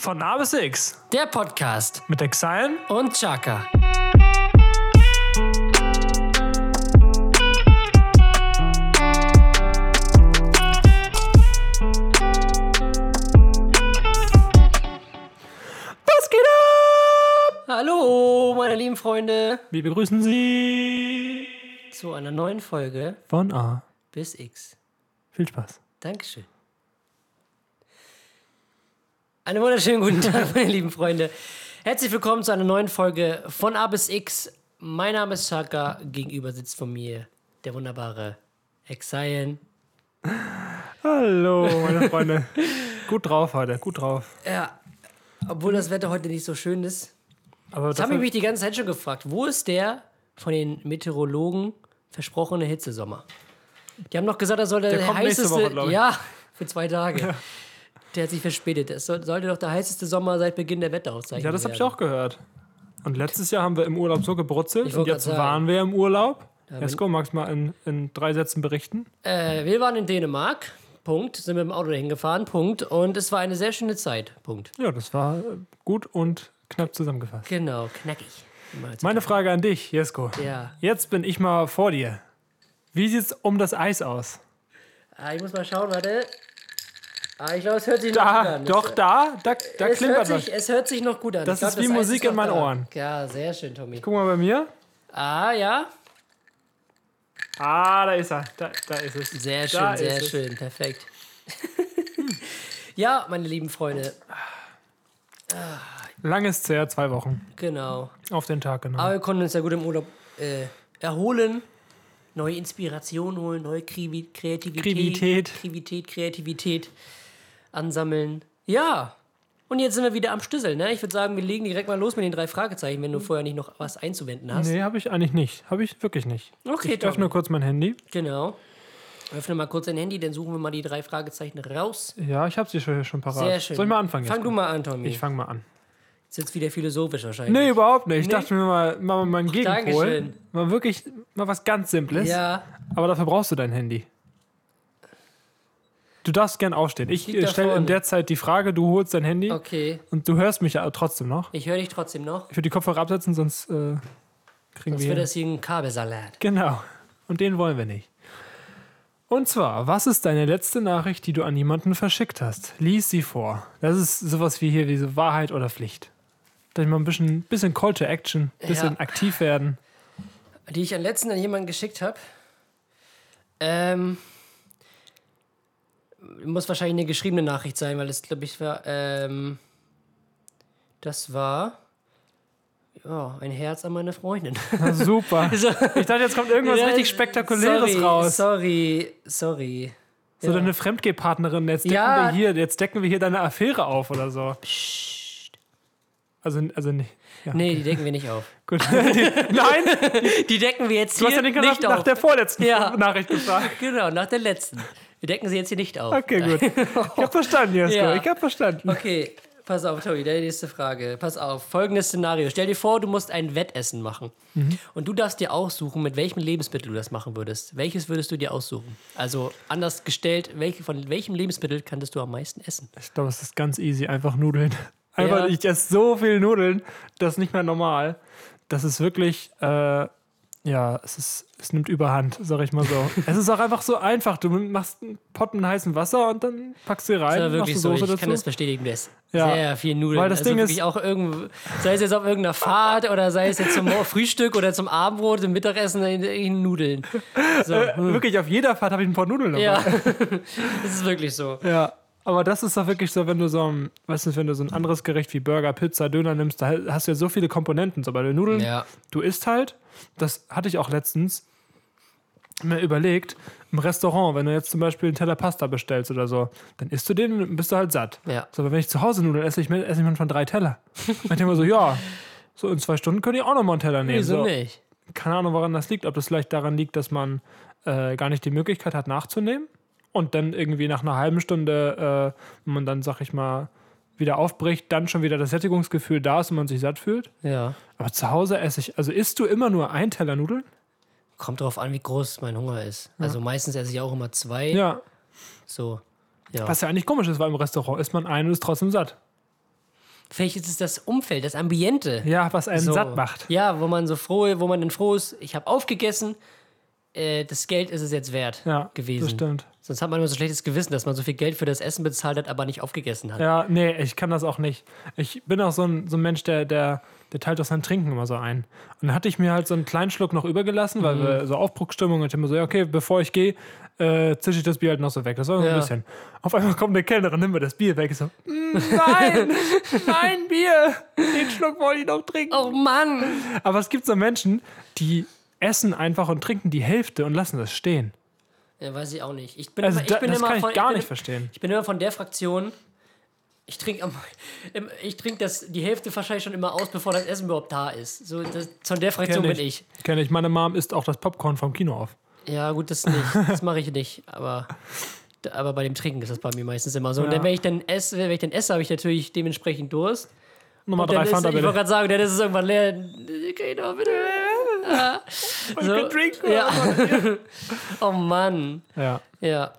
Von A bis X Der Podcast mit Exile. und Chaka. Was geht ab? Hallo, meine lieben Freunde, Wir begrüßen Sie zu einer neuen Folge von A. bis X. Viel Spaß. Dankeschön. Einen wunderschönen guten Tag, meine lieben Freunde. Herzlich willkommen zu einer neuen Folge von A bis X. Mein Name ist Chaka, gegenüber sitzt von mir der wunderbare Exile. Hallo, meine Freunde. gut drauf heute, gut drauf. Ja, obwohl das Wetter heute nicht so schön ist. Aber Jetzt habe ich mich die ganze Zeit schon gefragt, wo ist der von den Meteorologen versprochene Hitzesommer? Die haben noch gesagt, das soll der, Der kommt nächste heißeste. Woche, ja, für zwei Tage. Der hat sich verspätet. Das soll, sollte doch der heißeste Sommer seit Beginn der Wetteraufzeichnung ja, das habe ich auch gehört. Und letztes Jahr haben wir im Urlaub so gebrutzelt und jetzt sagen. waren wir im Urlaub. Jesko, magst du mal in, in drei Sätzen berichten? Äh, wir waren in Dänemark. Punkt. Sind mit dem Auto dahin gefahren. Punkt. Und es war eine sehr schöne Zeit. Punkt. Ja, das war äh, gut und knapp zusammengefasst. Genau, knackig. Meine Frage an dich, Jesko. Ja. Jetzt bin ich mal vor dir. Wie sieht's um das Eis aus? Ah, ich muss mal schauen, warte. Ah, ich glaube, es hört sich noch gut Da, an. doch, da, da, da es, klimpert hört was. sich, es hört sich noch gut an. Das Ich glaub, ist wie Eis Musik in noch meinen da. Ohren. Ja, sehr schön, Tommy. Guck mal bei mir. Ah, ja. Ah, da ist er. Da, da ist es. Sehr schön, Da sehr ist es. schön. Perfekt. ja, meine lieben Freunde, Langes her, zwei Wochen. genau. Auf den Tag genau. Aber wir konnten uns ja gut im Urlaub äh, erholen, neue Inspiration holen, neue Kreativität, Krivität. Kreativität, Kreativität ansammeln. Ja. Und jetzt sind wir wieder am Stüsseln, ne? Ich würde sagen, wir legen direkt mal los mit den drei Fragezeichen, wenn du vorher nicht noch was einzuwenden hast. Nee, habe ich eigentlich nicht. Habe ich wirklich nicht. Okay, Ich öffne kurz mein Handy. Genau. Öffne mal kurz dein Handy, dann suchen wir mal die drei Fragezeichen raus. Ja, ich habe sie schon, schon parat. Sehr schön. Soll ich mal anfangen? Fang jetzt? du mal an, Tommy. Ich fange mal an. Ist jetzt wieder philosophisch wahrscheinlich. Nee, überhaupt nicht. Ich Nee? dachte mir mal, mal, mal einen Gegenpol. Dankeschön. Mal wirklich, mal was ganz Simples. Ja, Aber dafür brauchst du dein Handy. Du darfst gern aufstehen. Ich stelle in der Zeit die Frage, du holst dein Handy okay. und du hörst mich ja trotzdem noch. Ich höre dich trotzdem noch. Ich würde die Kopfhörer absetzen, sonst äh, kriegen Sonst wir. wird das hier ein Kabelsalat. Genau. Und den wollen wir nicht. Und zwar, was ist deine letzte Nachricht, die du an jemanden verschickt hast? Lies sie vor. Das ist sowas wie hier, wie so Wahrheit oder Pflicht. Dass mal ein bisschen, bisschen Call to Action, bisschen Ja. aktiv werden. Die ich am letzten an jemanden geschickt habe. Ähm. Muss wahrscheinlich eine geschriebene Nachricht sein, weil das, glaube ich, war. Ähm, das war. Ja, ein Herz an meine Freundin. Na, super. So- Ich dachte, jetzt kommt irgendwas Ja, richtig Spektakuläres sorry, raus. Sorry, sorry. So Ja. deine Fremdgehpartnerin, jetzt decken Ja. wir hier, jetzt decken wir hier deine Affäre auf oder so. Psst. Also, also nicht. Ja, Nee, die decken wir nicht auf. gut. Nein, Die decken wir jetzt du hast hier ja nicht, nach auf. der vorletzten Ja. Nachricht gefragt. Genau, nach der letzten. Wir decken sie jetzt hier nicht auf. Okay, gut. Ich hab verstanden, Jesko. Ja. Ich hab verstanden. Okay, pass auf, Tobi, deine nächste Frage. Pass auf, folgendes Szenario. Stell dir vor, du musst ein Wettessen machen. Mhm. Und du darfst dir aussuchen, mit welchem Lebensmittel du das machen würdest. Welches würdest du dir aussuchen? Also anders gestellt, welche, von welchem Lebensmittel könntest du am meisten essen? Ich glaube, es ist ganz easy. Einfach Nudeln. Einfach, Ja. ich esse so viel Nudeln, das ist nicht mehr normal. Das ist wirklich, äh, ja, es, ist, es nimmt überhand, sag ich mal so. es ist auch einfach so einfach. Du machst einen Pott mit heißem Wasser und dann packst du rein, Das machst wirklich so, ich dazu. kann das bestätigen, isst Ja. sehr viel Nudeln. Weil das also Ding ist- auch irgendwo, sei es jetzt auf irgendeiner Fahrt oder sei es jetzt zum Frühstück oder zum Abendbrot, zum Mittagessen, in, in Nudeln. So, Äh, wirklich, auf jeder Fahrt habe ich ein paar Nudeln dabei. ja, das ist wirklich so. Ja, aber das ist doch wirklich so, wenn du so ein, weißt du, wenn du so ein anderes Gericht wie Burger, Pizza, Döner nimmst, da hast du ja so viele Komponenten. So bei den Nudeln, Ja. du isst halt, das hatte ich auch letztens mir überlegt, im Restaurant, wenn du jetzt zum Beispiel einen Teller Pasta bestellst oder so, dann isst du den und bist du halt satt. Ja. So, aber wenn ich zu Hause Nudeln esse, ich, esse ich manchmal drei Teller. ich denke mir so, ja, so in zwei Stunden könnte ich auch noch mal einen Teller nehmen. Wieso so. nicht? Keine Ahnung, woran das liegt. Ob das vielleicht daran liegt, dass man äh, gar nicht die Möglichkeit hat, nachzunehmen. Und dann irgendwie nach einer halben Stunde, äh, wenn man dann, sag ich mal, wieder aufbricht, dann schon wieder das Sättigungsgefühl da ist und man sich satt fühlt. Ja. Aber zu Hause esse ich, also isst du immer nur ein Teller Nudeln? Kommt drauf an, wie groß mein Hunger ist. Also meistens esse ich auch immer zwei. Ja. So. Ja. Was ja eigentlich komisch ist, weil im Restaurant isst man einen und ist trotzdem satt. Vielleicht ist es das Umfeld, das Ambiente. Ja, was einen So. satt macht. Ja, wo man so froh, wo man dann froh ist, ich habe aufgegessen, äh, das Geld ist es jetzt wert Ja, gewesen. das stimmt. Sonst hat man immer so schlechtes Gewissen, dass man so viel Geld für das Essen bezahlt hat, aber nicht aufgegessen hat. Ja, nee, ich kann das auch nicht. Ich bin auch so ein, so ein Mensch, der, der, der teilt auch sein Trinken immer so ein. Und dann hatte ich mir halt so einen kleinen Schluck noch übergelassen, Mhm. weil wir so Aufbruchstimmung und ich immer so, ja, okay, bevor ich gehe, äh, zische ich das Bier halt noch so weg. Das war so Ja. ein bisschen. Auf einmal kommt eine Kellnerin, nimmt mir das Bier weg. Ich so, "Mm, nein, mein Bier, den Schluck wollte ich noch trinken. Oh Mann! Aber es gibt so Menschen, die essen einfach und trinken die Hälfte und lassen das stehen. Ja, weiß ich auch nicht. Ich bin Also immer, ich da, bin das immer kann ich von, gar bin, nicht verstehen. Ich bin immer von der Fraktion. Ich trinke ich trinke das die Hälfte wahrscheinlich schon immer aus, bevor das Essen überhaupt da ist. So, das, von der Fraktion Kenn bin ich. Kenne ich. Meine Mom isst auch das Popcorn vom Kino auf. Ja, gut, das nicht. Das mache ich nicht. Aber, aber bei dem Trinken ist das bei mir meistens immer so. Und Ja. dann, wenn ich dann esse, wenn ich dann esse, habe ich natürlich dementsprechend Durst. Nummer Und drei ist, Fanta ich wollte gerade sagen, dann ist es irgendwann leer. Okay, doch, bitte. Ja. So, drink, ja. oh Mann. Ja, Ja,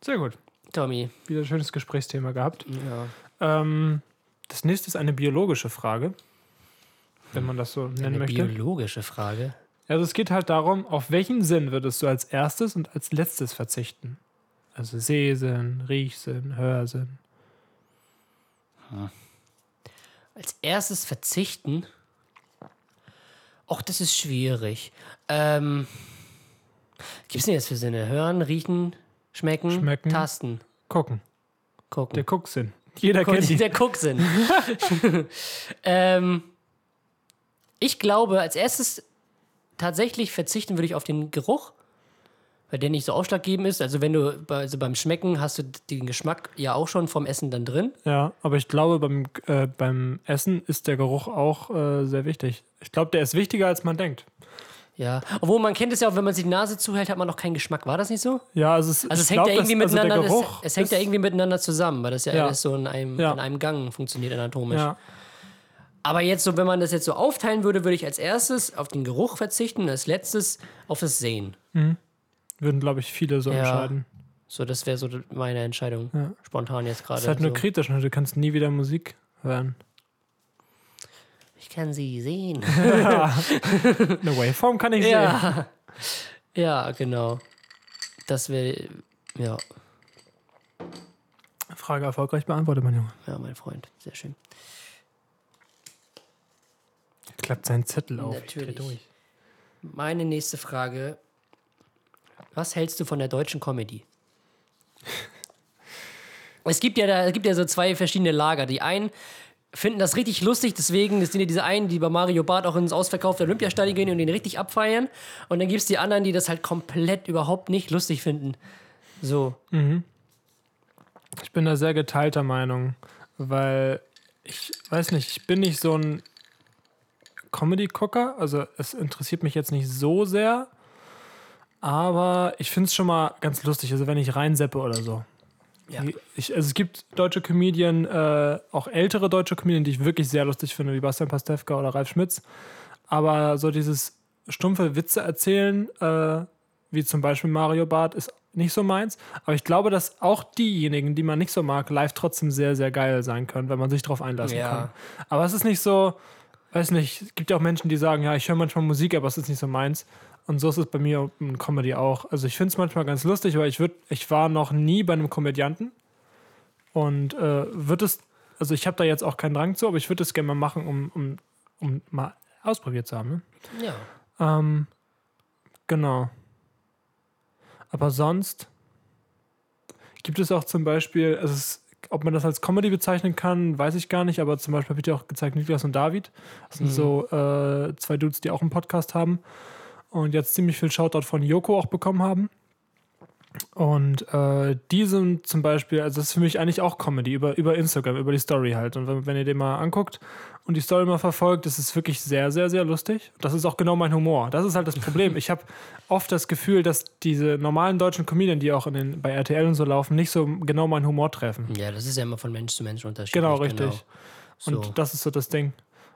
sehr gut. Tommy. Wieder ein schönes Gesprächsthema gehabt. Ja. Ähm, das nächste ist eine biologische Frage, wenn man das so nennen Eine möchte. biologische Frage. Also es geht halt darum, auf welchen Sinn würdest du als erstes und als letztes verzichten? Also Sehsinn, Riechsinn, Hörsinn. Als erstes verzichten. Och, das ist schwierig. Ähm, Gibt es denn jetzt für Sinne? Hören, riechen, schmecken, Schmecken. tasten, Gucken. gucken. Der Gucksinn. Jeder Guck- kennt ihn. der Gucksinn. ähm, ich glaube, als erstes tatsächlich verzichten würde ich auf den Geruch, weil der nicht so ausschlaggebend ist. Also wenn du also beim Schmecken hast du den Geschmack ja auch schon vom Essen dann drin. Ja, aber ich glaube, beim, äh, beim Essen ist der Geruch auch äh, sehr wichtig. Ich glaube, der ist wichtiger, als man denkt. Ja, obwohl man kennt es ja auch, wenn man sich die Nase zuhält, hat man noch keinen Geschmack. War das nicht so? Ja, also es, Also es hängt glaub, ja irgendwie also der miteinander, Geruch es, es hängt ja irgendwie miteinander zusammen, weil das ja, Ja. alles so in einem, Ja. in einem Gang funktioniert anatomisch. Ja, Aber jetzt so, wenn man das jetzt so aufteilen würde, würde ich als erstes auf den Geruch verzichten, als letztes auf das Sehen. Würden, glaube ich, viele so Ja. entscheiden. So, das wäre so meine Entscheidung. Ja. Spontan jetzt gerade. Das ist halt nur so. kritisch, ne? du kannst nie wieder Musik hören. Ich kann sie sehen. Eine Waveform kann ich sehen. ja. ja, genau. Das wäre, ja, Frage erfolgreich beantwortet, mein Junge. ja, mein Freund. Sehr schön. Klappt seinen Zettel auf. Natürlich. durch. Meine nächste Frage. Was hältst du von der deutschen Comedy? es gibt ja da, es gibt ja so zwei verschiedene Lager. Die einen finden das richtig lustig, deswegen sind ja diese einen, die bei Mario Barth auch ins ausverkaufte Olympiastadion gehen und den richtig abfeiern. Und dann gibt es die anderen, die das halt komplett überhaupt nicht lustig finden. So. Ich bin da sehr geteilter Meinung, weil ich weiß nicht, ich bin nicht so ein Comedy-Gucker. Also es interessiert mich jetzt nicht so sehr, aber ich finde es schon mal ganz lustig, also wenn ich reinseppe oder so. Ja. Ich, also es gibt deutsche Comedien, äh, auch ältere deutsche Comedien, die ich wirklich sehr lustig finde, wie Bastian Pastewka oder Ralf Schmitz. Aber so dieses stumpfe Witze erzählen, äh, wie zum Beispiel Mario Barth, ist nicht so meins. Aber ich glaube, dass auch diejenigen, die man nicht so mag, live trotzdem sehr, sehr geil sein können, wenn man sich darauf einlassen Ja. kann. Aber es ist nicht so, weiß nicht, es gibt ja auch Menschen, die sagen, ja, ich höre manchmal Musik, aber es ist nicht so meins. Und so ist es bei mir in Comedy auch. Also ich finde es manchmal ganz lustig, aber ich, würd, ich war noch nie bei einem Komödianten. Und äh, wird es, also ich habe da jetzt auch keinen Drang zu, aber ich würde es gerne mal machen, um, um, um mal ausprobiert zu haben. Ne? Ja. Ähm, genau. Aber sonst gibt es auch zum Beispiel, also es, ob man das als Comedy bezeichnen kann, weiß ich gar nicht, aber zum Beispiel habe ich dir auch gezeigt, Niklas und David. Das sind so äh, zwei Dudes, die auch einen Podcast haben und jetzt ziemlich viel Shoutout von Joko auch bekommen haben. Und äh, die sind zum Beispiel, also das ist für mich eigentlich auch Comedy über, über Instagram, über die Story halt. Und wenn, wenn ihr den mal anguckt und die Story mal verfolgt, das ist wirklich sehr, sehr, sehr lustig. Das ist auch genau mein Humor. Das ist halt das Problem. Ich habe oft das Gefühl, dass diese normalen deutschen Comedien, die auch in den, bei RTL und so laufen, nicht so genau meinen Humor treffen. ja, das ist ja immer von Mensch zu Mensch unterschiedlich. Genau, richtig. So. Und das ist so das Ding.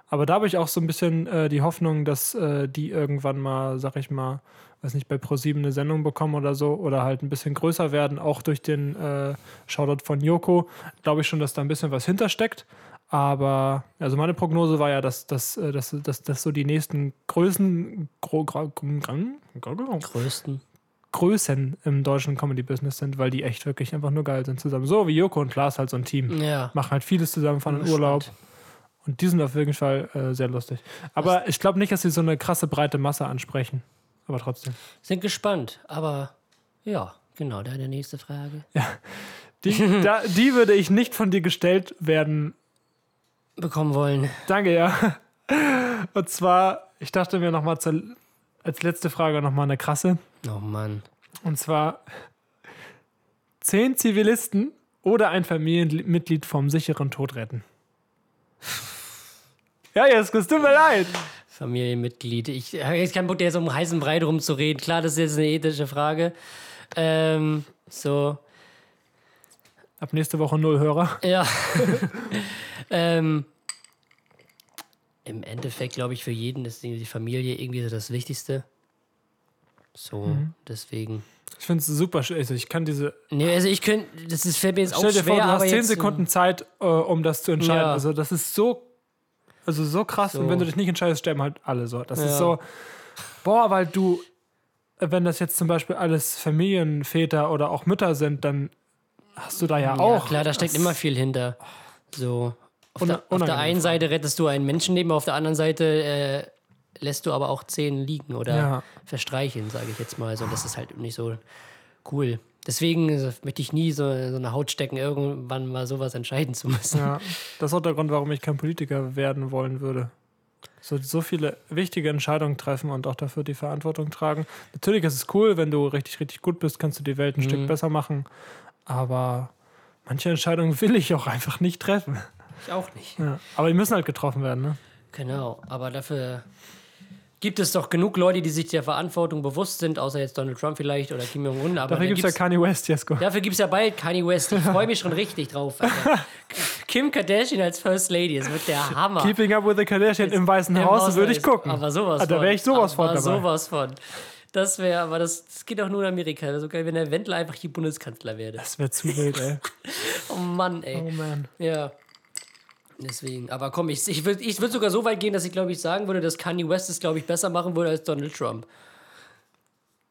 Aber da habe ich auch so ein bisschen äh, die Hoffnung, dass äh, die irgendwann mal, sag ich mal, weiß nicht, bei ProSieben eine Sendung bekommen oder so oder halt ein bisschen größer werden, auch durch den äh, Shoutout von Joko. Glaube ich schon, dass da ein bisschen was hintersteckt. Aber, also meine Prognose war ja, dass, dass, äh, dass, dass, dass so die nächsten Größen, gro, gro, gro, Größten. Größen im deutschen Comedy-Business sind, weil die echt wirklich einfach nur geil sind zusammen. So wie Joko und Klaas halt so ein Team. Ja. Machen halt vieles zusammen, fahren in Urlaub. gespannt. Und die sind auf jeden Fall äh, sehr lustig. Aber ich glaube nicht, dass sie so eine krasse breite Masse ansprechen. Aber trotzdem. Sind gespannt, aber ja, genau, deine nächste Frage. Die, da, die würde ich nicht von dir gestellt werden. Bekommen wollen. Danke, ja. Und zwar, ich dachte mir nochmal als letzte Frage nochmal eine krasse. Oh Mann. Und zwar zehn Zivilisten oder ein Familienmitglied vom sicheren Tod retten. Ja, jetzt es tut mir leid. Familienmitglied. Ich habe jetzt keinen Bock, da jetzt um heißen Brei rumzureden. Klar, das ist jetzt eine ethische Frage. Ähm, so, Ab nächste Woche null Hörer. ja. ähm, Im Endeffekt, glaube ich, für jeden ist die Familie irgendwie so das Wichtigste. So, Mhm. deswegen. Ich finde es super schön. Also ich kann diese. Nee, also ich könnte, das ist, fällt mir jetzt auch Stell dir schwer, vor, du hast zehn jetzt, Sekunden Zeit, äh, um das zu entscheiden. Ja. Also das ist so, also so krass. So. Und wenn du dich nicht entscheidest, sterben halt alle so. Das Ja. ist so, boah, weil du, wenn das jetzt zum Beispiel alles Familienväter oder auch Mütter sind, dann hast du da ja, Ja, auch. klar, da steckt immer viel hinter. So. Auf, der, auf der einen. Seite rettest du ein Menschenleben, auf der anderen Seite äh, lässt du aber auch zehn liegen oder Ja. verstreicheln, sage ich jetzt mal. So, das ist halt nicht so cool. Deswegen äh, möchte ich nie so, so eine Haut stecken, irgendwann mal sowas entscheiden zu müssen. Ja, das ist auch der Grund, warum ich kein Politiker werden wollen würde. So, so viele wichtige Entscheidungen treffen und auch dafür die Verantwortung tragen. Natürlich ist es cool, wenn du richtig, richtig gut bist, kannst du die Welt ein Mhm. Stück besser machen. Aber manche Entscheidungen will ich auch einfach nicht treffen. Ich auch nicht. Ja. Aber die müssen halt getroffen werden, ne? Genau, aber dafür gibt es doch genug Leute, die sich der Verantwortung bewusst sind, außer jetzt Donald Trump vielleicht oder Kim Jong-un. Aber Dafür da gibt es ja Kanye West, Jesko. Dafür gibt es ja bald Kanye West. Ich freue mich schon richtig drauf. Alter. Kim Kardashian als First Lady, das wird der Hammer. Keeping Up with the Kardashian im Weißen Im Haus würde ich gucken. Aber sowas Ah, da von. wäre ich sowas von aber dabei. sowas von. Das wäre, aber das, das geht auch nur in Amerika. Wäre so geil, wenn der Wendler einfach die Bundeskanzler wäre. Das wäre zu wild, ey. Oh Mann, ey. Oh man. Ja. Deswegen, aber komm, ich, ich würde ich würd sogar so weit gehen, dass ich glaube ich sagen würde, dass Kanye West es, glaube ich, besser machen würde als Donald Trump.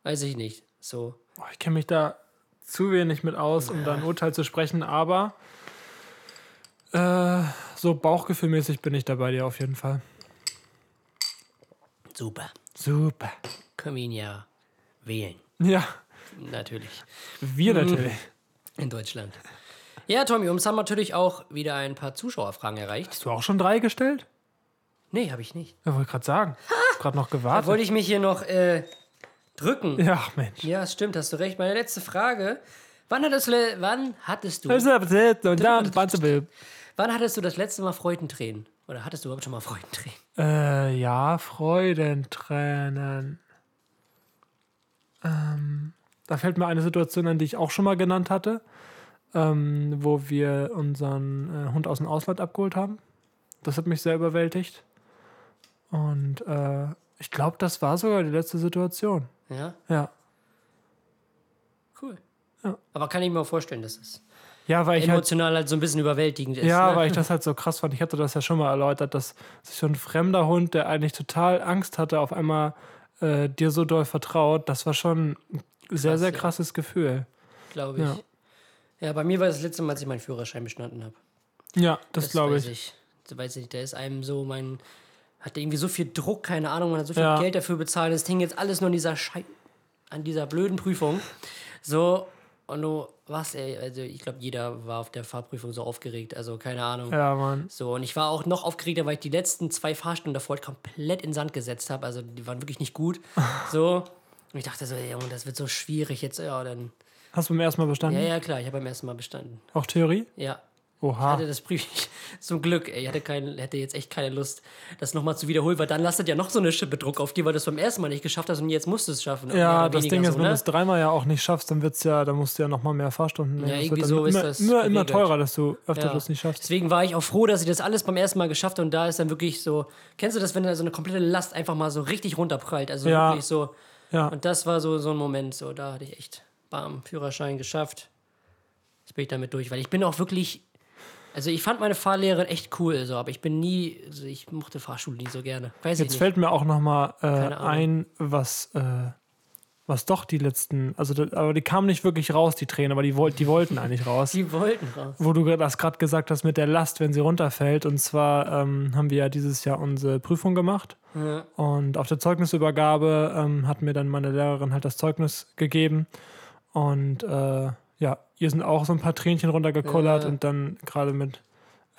Weiß ich nicht. So. Ich kenne mich da zu wenig mit aus, um da ein Urteil zu sprechen, aber äh, so bauchgefühlmäßig bin ich da bei dir auf jeden Fall. Super. Super. Können wir ihn ja wählen. Ja, Natürlich. wir natürlich. In Deutschland. Ja, Tommy, uns haben natürlich auch wieder ein paar Zuschauerfragen erreicht. Hast du auch schon drei gestellt? Nee, habe ich nicht. Ja, wollte gerade sagen. Gerade noch Da gewartet. wollte ich mich hier noch äh, drücken. Ja, Mensch. Ja, stimmt, hast du recht. Meine letzte Frage. Wann hattest, du, wann hattest du, wann hattest du das letzte Mal Freudentränen? Oder hattest du überhaupt schon mal Freudentränen? Äh, ja, Freudentränen. Ähm, da fällt mir eine Situation an, die ich auch schon mal genannt hatte, ähm, wo wir unseren äh, Hund aus dem Ausland abgeholt haben. Das hat mich sehr überwältigt. Und äh, ich glaube, das war sogar die letzte Situation. Ja, Ja. cool. Ja. Aber kann ich mir auch vorstellen, dass es Ja, weil ich halt emotional halt so ein bisschen überwältigend ist. Ja, ne? weil ich das halt so krass fand. Ich hatte das ja schon mal erläutert, dass sich so ein fremder Hund, der eigentlich total Angst hatte, auf einmal äh, dir so doll vertraut, das war schon ein sehr, Krass, sehr ja. krasses Gefühl. glaube ich. Ja. Ja. bei mir war das letzte Mal, als ich meinen Führerschein bestanden habe. Ja, das, glaube weiß ich. ich. Das weiß ich, da ist einem so, mein, hat irgendwie so viel Druck, keine Ahnung, man hat so viel Ja. Geld dafür bezahlt. Es hing jetzt alles nur an dieser Schei an dieser blöden Prüfung. So, und du, was, ey, also ich glaube, jeder war auf der Fahrprüfung so aufgeregt, also keine Ahnung. Ja, Mann. So, und ich war auch noch aufgeregter, weil ich die letzten zwei Fahrstunden davor halt komplett in Sand gesetzt habe. Also die waren wirklich nicht gut. So. Und ich dachte so, ey, Junge, das wird so schwierig jetzt. Ja, dann. Hast du beim ersten Mal bestanden? Ja, ja, klar, ich habe beim ersten Mal bestanden. Auch Theorie? Ja. Oha. hatte das Prüfung zum Glück, ey, ich hatte, kein, hätte jetzt echt keine Lust, das nochmal zu wiederholen, weil dann lastet ja noch so eine Schippe Druck auf dir, weil du es beim ersten Mal nicht geschafft hast und jetzt musst du es schaffen. Ja, das Ding ist, so, wenn du ne? es dreimal ja auch nicht schaffst, dann wird's ja, dann musst du ja nochmal mehr Fahrstunden nehmen. Ja, irgendwie so ist immer, das immer, immer teurer, dass du öfter Ja. das nicht schaffst. Deswegen war ich auch froh, dass ich das alles beim ersten Mal geschafft habe und da ist dann wirklich so, kennst du das, wenn da so eine komplette Last einfach mal so richtig runterprallt, also Ja. wirklich so. Ja. Und das war so, so ein Moment, so, da hatte ich echt, bam, Führerschein geschafft. Jetzt bin ich damit durch, weil ich bin auch wirklich Also ich fand meine Fahrlehrerin echt cool, so, aber ich bin nie, also ich mochte Fahrschule nie so gerne. Weiß Jetzt fällt mir auch noch mal äh, ein, was, äh, was doch die letzten, also da- aber die kamen nicht wirklich raus, die Tränen, aber die, wollt, die wollten eigentlich raus. Die wollten raus. Wo du das gerade gesagt hast mit der Last, wenn sie runterfällt. Und zwar ähm, haben wir ja dieses Jahr unsere Prüfung gemacht. Ja. Und auf der Zeugnisübergabe ähm, hat mir dann meine Lehrerin halt das Zeugnis gegeben. Und äh, ja, ihr sind auch so ein paar Tränchen runtergekullert. Ja. Und dann gerade mit,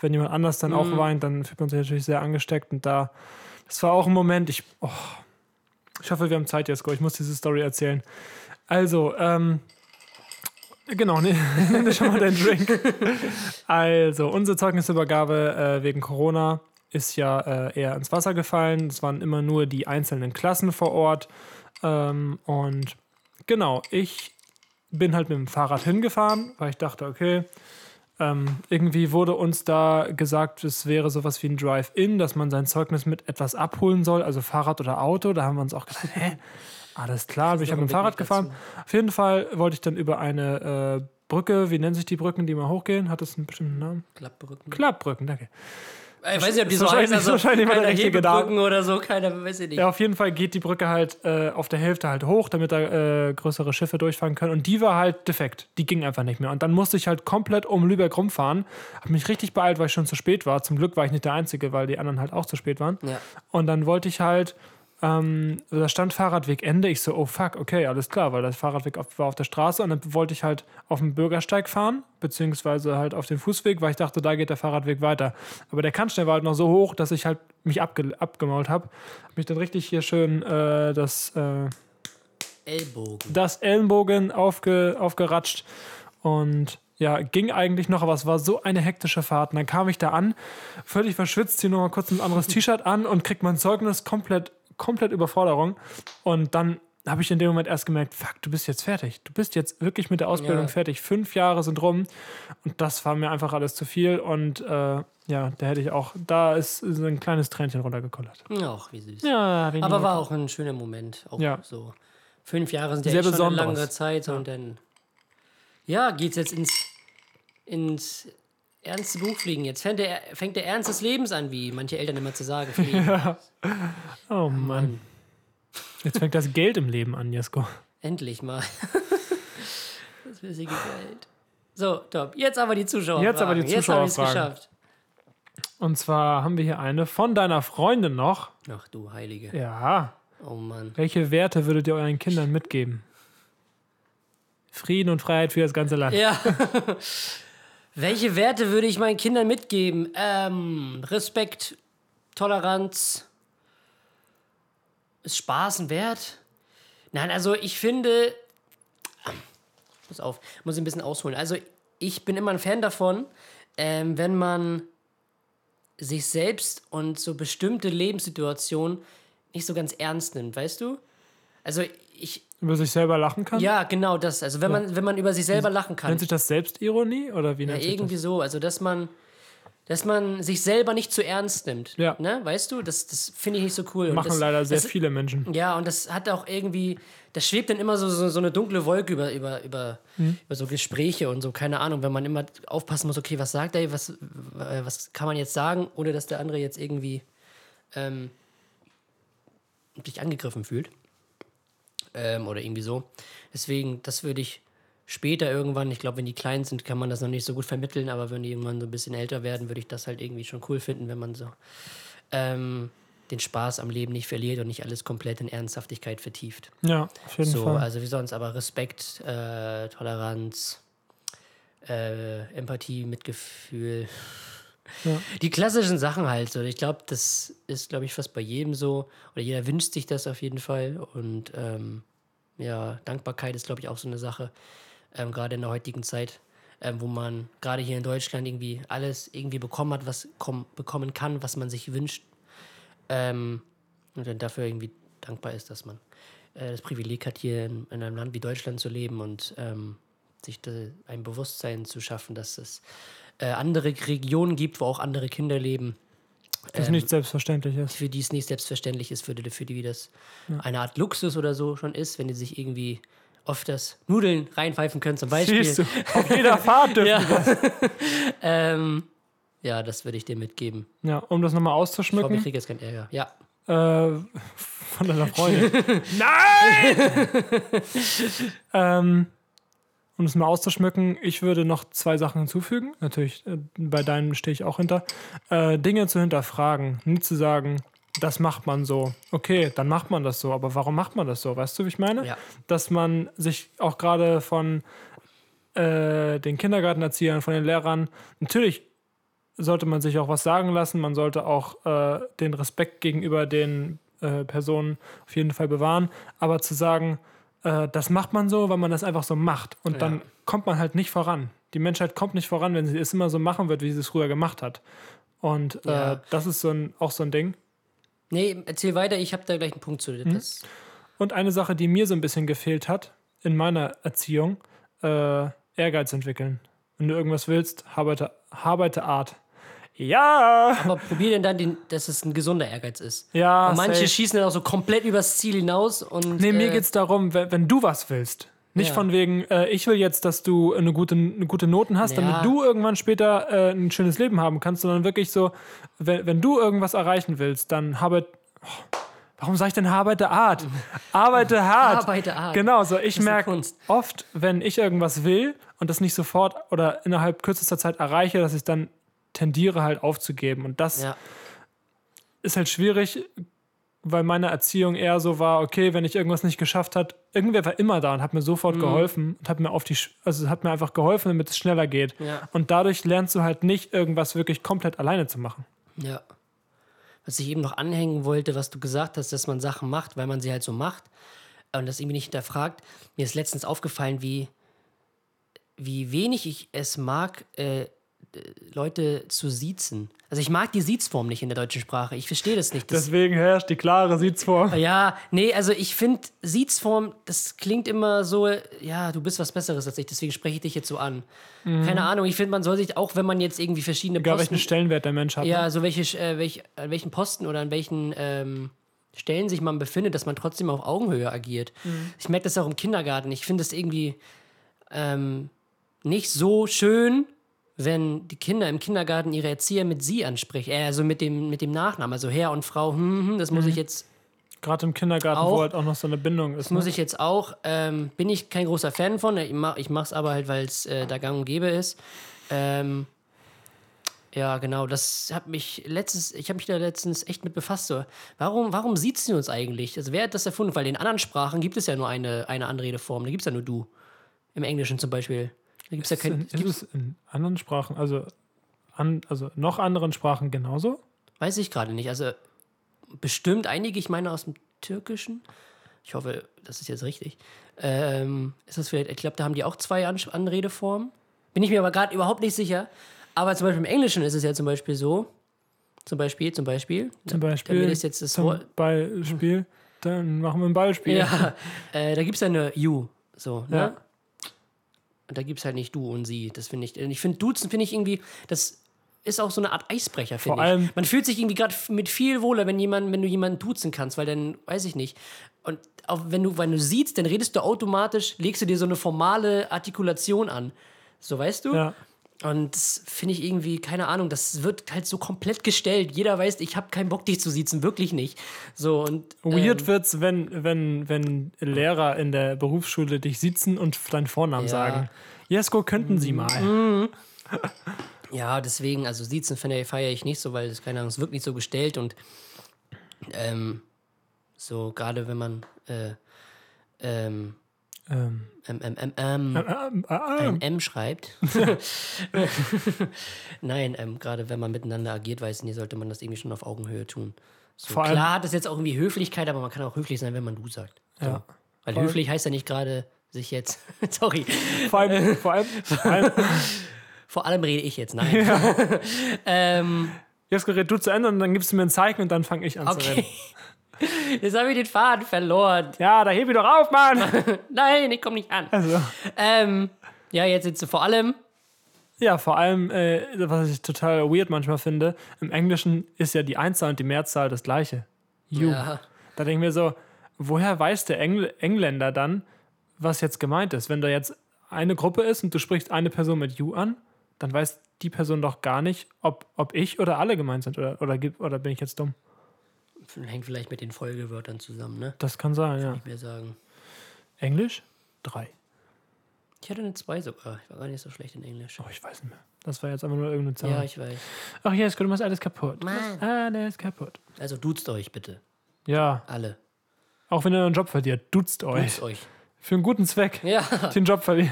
wenn jemand anders dann auch Mhm. weint, dann fühlt man sich natürlich sehr angesteckt. Und da, das war auch ein Moment, ich, oh, ich hoffe, wir haben Zeit jetzt, Go. Ich muss diese Story erzählen. Also, ähm, genau, ne, nimm dir schon mal deinen Drink. Also, unsere Zeugnisübergabe äh, wegen Corona ist ja äh, eher ins Wasser gefallen. Es waren immer nur die einzelnen Klassen vor Ort. Ähm, und genau, ich bin halt mit dem Fahrrad hingefahren, weil ich dachte, okay, ähm, irgendwie wurde uns da gesagt, es wäre sowas wie ein Drive-In, dass man sein Zeugnis mit etwas abholen soll, also Fahrrad oder Auto. Da haben wir uns auch gedacht, hä? Alles klar, bin ich habe mit dem Fahrrad gefahren. Auf jeden Fall wollte ich dann über eine äh, Brücke, wie nennen sich die Brücken, die mal hochgehen? Hat das einen bestimmten Namen? Klappbrücken. Klappbrücken, danke. Ich weiß nicht, ob die so heißen, also wahrscheinlich war der keine richtige Name. Hebebrücken oder so, keiner, weiß ich nicht. Ja, auf jeden Fall geht die Brücke halt äh, auf der Hälfte halt hoch, damit da äh, größere Schiffe durchfahren können. Und die war halt defekt. Die ging einfach nicht mehr. Und dann musste ich halt komplett um Lübeck rumfahren. Hab mich richtig beeilt, weil ich schon zu spät war. Zum Glück war ich nicht der Einzige, weil die anderen halt auch zu spät waren. Ja. Und dann wollte ich halt, ähm, da stand Fahrradweg Ende. Ich so, oh fuck, okay, alles klar, weil das Fahrradweg auf, war auf der Straße. Und dann wollte ich halt auf den Bürgersteig fahren, beziehungsweise halt auf den Fußweg, weil ich dachte, da geht der Fahrradweg weiter. Aber der Kannstein war halt noch so hoch, dass ich halt mich abge abgemault habe. Hab mich dann richtig hier schön äh, das, äh, Ellbogen. das Ellenbogen aufge, aufgeratscht. Und ja, ging eigentlich noch, aber es war so eine hektische Fahrt. Und dann kam ich da an, völlig verschwitzt, ziehe nochmal kurz ein anderes T-Shirt an und krieg mein Zeugnis komplett, komplett Überforderung. Und dann habe ich in dem Moment erst gemerkt, fuck, du bist jetzt fertig. Du bist jetzt wirklich mit der Ausbildung Ja. fertig. Fünf Jahre sind rum. Und das war mir einfach alles zu viel. Und äh, ja, da hätte ich auch, da ist so ein kleines Tränchen runtergekullert. Ach, wie süß. Ja, Aber war auch ein schöner Moment. Auch Ja. so. Fünf Jahre sind ja Sehr schon eine lange Zeit und dann ja, geht's jetzt ins, ins ernste Buchfliegen. Jetzt fängt der, fängt der Ernst des Lebens an, wie manche Eltern immer zu sagen. pflegen. Oh Mann. Jetzt fängt das Geld im Leben an, Jesko. Endlich mal. das flüssige Geld. So, top. Jetzt aber die Zuschauer. Jetzt aber die Jetzt haben wir es geschafft. Und zwar haben wir hier eine von deiner Freundin noch. Ach du Heilige. Ja. Oh Mann. Welche Werte würdet ihr euren Kindern mitgeben? Frieden und Freiheit für das ganze Land. Ja. Welche Werte würde ich meinen Kindern mitgeben? Ähm, Respekt, Toleranz. Ist Spaß ein Wert? Nein, also ich finde. Pass auf, muss ich ein bisschen ausholen. Also ich bin immer ein Fan davon, ähm, wenn man sich selbst und so bestimmte Lebenssituationen nicht so ganz ernst nimmt, weißt du? Also ich, Über sich selber lachen kann? ja, genau das. Also wenn man, wenn man über sich selber lachen kann. Nennt sich das Selbstironie oder wie Ja, nennt sich irgendwie so. Also, dass man, dass man sich selber nicht zu ernst nimmt. Ja. Ne? Weißt du? Das, das finde ich nicht so cool. das? Machen das, leider sehr das, viele Menschen. Ja, und das hat auch irgendwie, das schwebt dann immer so, so, so eine dunkle Wolke über, über, über, Hm. über so Gespräche und so, keine Ahnung, wenn man immer aufpassen muss, okay, was sagt er, was, äh, was kann man jetzt sagen, ohne dass der andere jetzt irgendwie ähm, sich angegriffen fühlt. Ähm, oder irgendwie so. Deswegen, das würde ich später irgendwann, ich glaube, wenn die klein sind, kann man das noch nicht so gut vermitteln, aber wenn die irgendwann so ein bisschen älter werden, würde ich das halt irgendwie schon cool finden, wenn man so ähm, den Spaß am Leben nicht verliert und nicht alles komplett in Ernsthaftigkeit vertieft. Ja, auf jeden So, Fall. also wie sonst, aber Respekt, äh, Toleranz, äh, Empathie, Mitgefühl. Die klassischen Sachen halt so. Ich glaube, das ist, glaube ich, fast bei jedem so. Oder jeder wünscht sich das auf jeden Fall. Und ähm, ja, Dankbarkeit ist, glaube ich, auch so eine Sache. Ähm, gerade in der heutigen Zeit, ähm, wo man gerade hier in Deutschland irgendwie alles irgendwie bekommen hat, was komm, bekommen kann, was man sich wünscht. Ähm, und dann dafür irgendwie dankbar ist, dass man äh, das Privileg hat, hier in, in einem Land wie Deutschland zu leben und ähm, sich da ein Bewusstsein zu schaffen, dass es äh, andere Regionen gibt, wo auch andere Kinder leben, das ähm, nicht selbstverständlich ist. für die es nicht selbstverständlich ist, für die, für die das eine Art Luxus oder so schon ist, wenn die sich irgendwie oft das Nudeln reinpfeifen können zum Beispiel. Siehst du, auf jeder Fahrt dürfen Ja. das. ähm, Ja, das würde ich dir mitgeben. Ja, um das nochmal Ich hoffe, auszuschmücken. ich kriege jetzt keinen Ärger. Ja. Äh, von deiner Freundin. Nein! ähm, um es mal auszuschmücken, ich würde noch zwei Sachen hinzufügen. Natürlich, äh, bei deinem stehe ich auch hinter. Äh, Dinge zu hinterfragen. Nie zu sagen, das macht man so. Okay, dann macht man das so. Aber warum macht man das so? Weißt du, wie ich meine? Ja. Dass man sich auch gerade von äh, den Kindergartenerziehern, von den Lehrern, natürlich sollte man sich auch was sagen lassen. Man sollte auch äh, den Respekt gegenüber den äh, Personen auf jeden Fall bewahren. Aber zu sagen, äh, das macht man so, weil man das einfach so macht. Und Ja. dann kommt man halt nicht voran. Die Menschheit kommt nicht voran, wenn sie es immer so machen wird, wie sie es früher gemacht hat. Und äh, Ja. das ist so ein, auch so ein Ding. Nee, erzähl weiter, ich habe da gleich einen Punkt zu. Mhm. Und eine Sache, die mir so ein bisschen gefehlt hat in meiner Erziehung, äh, Ehrgeiz entwickeln. Wenn du irgendwas willst, arbeite, arbeite Art. Ja! aber probier denn dann, den, dass es ein gesunder Ehrgeiz ist. Ja, Und manche safe. schießen dann auch so komplett übers Ziel hinaus und. Nee, mir äh, geht's darum, wenn, wenn du was willst. Nicht Ja. von wegen, äh, ich will jetzt, dass du eine gute, eine gute Noten hast, Ja. damit du irgendwann später äh, ein schönes Leben haben kannst, sondern wirklich so, wenn, wenn du irgendwas erreichen willst, dann habe. Oh, warum sage ich denn arbeite Art? Arbeite hart. Arbeite hart. Genau, so ich merke oft, wenn ich irgendwas will und das nicht sofort oder innerhalb kürzester Zeit erreiche, dass ich dann tendiere halt aufzugeben. Und das Ja, ist halt schwierig, weil meine Erziehung eher so war, okay, wenn ich irgendwas nicht geschafft hat, irgendwer war immer da und hat mir sofort geholfen und hat mir auf die, also hat mir einfach geholfen, damit es schneller geht. Ja. Und dadurch lernst du halt nicht, irgendwas wirklich komplett alleine zu machen. ja. Was ich eben noch anhängen wollte, was du gesagt hast, dass man Sachen macht, weil man sie halt so macht und das irgendwie nicht hinterfragt. Mir ist letztens aufgefallen, wie, wie wenig ich es mag, äh, äh, Leute zu siezen. Also ich mag die Siezform nicht in der deutschen Sprache. Ich verstehe das nicht. Das, Deswegen herrscht die klare Sitzform. ja, nee, also ich finde Siezform, das klingt immer so, ja, du bist was Besseres als ich, deswegen spreche ich dich jetzt so an. Keine Ahnung, ich finde, man soll sich, auch wenn man jetzt irgendwie verschiedene Egal Posten... welchen Stellenwert der Mensch hat. ne? Ja, so welche, äh, welch, an welchen Posten oder an welchen ähm, Stellen sich man befindet, dass man trotzdem auf Augenhöhe agiert. Ich merke das auch im Kindergarten. Ich finde es irgendwie ähm, nicht so schön, wenn die Kinder im Kindergarten ihre Erzieher mit sie ansprechen, äh, also mit dem, mit dem Nachnamen, also Herr und Frau, hm, hm, das muss ich jetzt Gerade im Kindergarten, Auch- wo halt auch noch so eine Bindung ist. das muss ne? ich jetzt auch. Ähm, bin ich kein großer Fan von. Ich mache ich mach's aber halt, weil es äh, da gang und gäbe ist. Ähm, ja, genau. Das hat mich letztens, ich habe mich da letztens echt mit befasst. So. Warum, warum sieht sie uns eigentlich? Also wer hat das erfunden? Weil in anderen Sprachen gibt es ja nur eine, eine Anredeform. Da gibt es ja nur du. Im Englischen zum Beispiel. Da gibt es ja kein. Ist es in anderen Sprachen, also, an, also noch anderen Sprachen genauso? Weiß ich gerade nicht. Also bestimmt einige, ich meine aus dem Türkischen. Ich hoffe, das ist jetzt richtig. Ähm, ist das vielleicht, ich glaube, da haben die auch zwei An Anredeformen. Bin ich mir aber gerade überhaupt nicht sicher. Aber zum Beispiel im Englischen ist es ja zum Beispiel so. Zum Beispiel, zum Beispiel. Zum Da, Beispiel mir ist jetzt das zum Wort. Beispiel, dann machen wir ein Ballspiel. Ja, äh, da gibt es ja eine You. So, ne? Ja. Und da gibt es halt nicht du und sie. Das finde ich. Ich finde, Duzen finde ich irgendwie, das ist auch so eine Art Eisbrecher, finde ich. allem- Man fühlt sich irgendwie gerade mit viel wohler, wenn, jemand, wenn du jemanden duzen kannst, weil dann, weiß ich nicht. Und auch wenn du, wenn du siehst, dann redest du automatisch, legst du dir so eine formale Artikulation an. So, weißt du? Ja. Und das finde ich irgendwie, keine Ahnung, das wird halt so komplett gestellt. Jeder weiß, ich habe keinen Bock, dich zu siezen, wirklich nicht. So und Weird ähm, wird's, wenn, wenn, wenn Lehrer in der Berufsschule dich sitzen und deinen Vornamen Ja. sagen. Jesko, könnten Sie mal. Ja, deswegen, also Siezen feiere ich nicht so, weil das, keine Ahnung, es wirkt nicht so gestellt und ähm, so, gerade wenn man äh, ähm, Ähm, ähm, ähm, ähm, ähm, äh, ein M schreibt. Nein, ähm, gerade wenn man miteinander agiert, weiß ich nicht, sollte man das irgendwie schon auf Augenhöhe tun. So, Vor allem- klar hat das jetzt auch irgendwie Höflichkeit, aber man kann auch höflich sein, wenn man du sagt. So. Ja. Weil Voll. höflich heißt ja nicht gerade sich jetzt, sorry, vor allem, vor allem, vor allem vor allem rede ich jetzt, nein. ähm, Jesko, red du zu Ende und dann gibst du mir ein Zeichen und dann fange ich an zu okay. reden. Jetzt habe ich den Faden verloren. Ja, da heb ich doch auf, Mann! Nein, ich komme nicht an. Also, Ähm, ja, jetzt sitzt du vor allem. ja, vor allem, äh, was ich total weird manchmal finde, im Englischen ist ja die Einzahl und die Mehrzahl das gleiche. You. Ja, Da denke ich mir so, woher weiß der Engl Engländer dann, was jetzt gemeint ist? Wenn da jetzt eine Gruppe ist und du sprichst eine Person mit you an, dann weiß die Person doch gar nicht, ob, ob ich oder alle gemeint sind. Oder, oder, oder bin ich jetzt dumm? Hängt vielleicht mit den Folgewörtern zusammen, ne? Das kann sein, ja. Ich mir sagen. Englisch? Drei. Ich hatte eine 2 sogar. Ich war gar nicht so schlecht in Englisch. Oh, ich weiß nicht mehr. Das war jetzt einfach nur irgendeine Zahl. Ja, ich weiß. Ach, Jesko, du machst alles kaputt. Mann. alles kaputt. Also duzt euch bitte. Ja, Alle. auch wenn ihr einen Job verliert, duzt euch. Duzt euch. Für einen guten Zweck. Ja. Den Job verliert.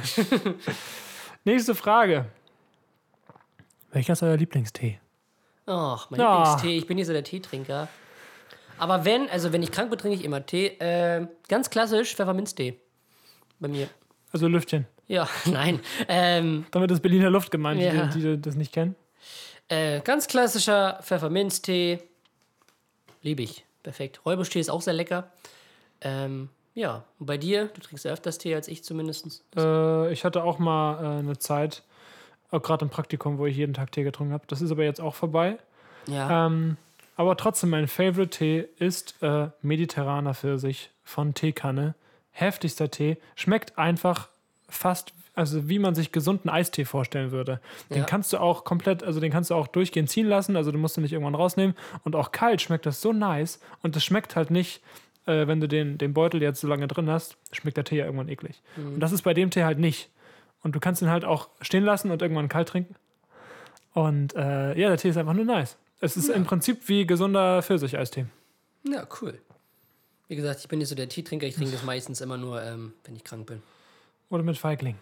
Nächste Frage. Welcher ist euer Lieblingstee? Ach, mein Ja. Lieblingstee. Ich bin nicht so der Teetrinker. Aber wenn, also wenn ich krank bin, trinke ich immer Tee. Äh, ganz klassisch Pfefferminztee. Bei mir. Also Lüftchen. Ja, nein. Ähm, Damit ist Berliner Luft gemeint, Ja. die, die das nicht kennen. äh, ganz klassischer Pfefferminztee. Liebe ich. Perfekt. Räubusch-Tee ist auch sehr lecker. Ähm, ja, und bei dir? Du trinkst ja öfters Tee als ich zumindest. Äh, ich hatte auch mal äh, eine Zeit, auch gerade im Praktikum, wo ich jeden Tag Tee getrunken habe. Das ist aber jetzt auch vorbei. Ja. Ähm, aber trotzdem, mein Favorite-Tee ist äh, mediterraner Pfirsich von Teekanne. Heftigster Tee. Schmeckt einfach fast, also wie man sich gesunden Eistee vorstellen würde. Den Ja. kannst du auch komplett, also den kannst du auch durchgehend ziehen lassen, also du musst ihn nicht irgendwann rausnehmen. Und auch kalt schmeckt das so nice. Und das schmeckt halt nicht, äh, wenn du den, den Beutel jetzt so lange drin hast, schmeckt der Tee ja irgendwann eklig. Und das ist bei dem Tee halt nicht. Und du kannst ihn halt auch stehen lassen und irgendwann kalt trinken. Und äh, ja, der Tee ist einfach nur nice. Es ist im Prinzip wie gesunder Pfirsicheistee. ja, cool. Wie gesagt, ich bin nicht so der Teetrinker. Ich trinke das meistens immer nur, ähm, wenn ich krank bin. Oder mit Feigling.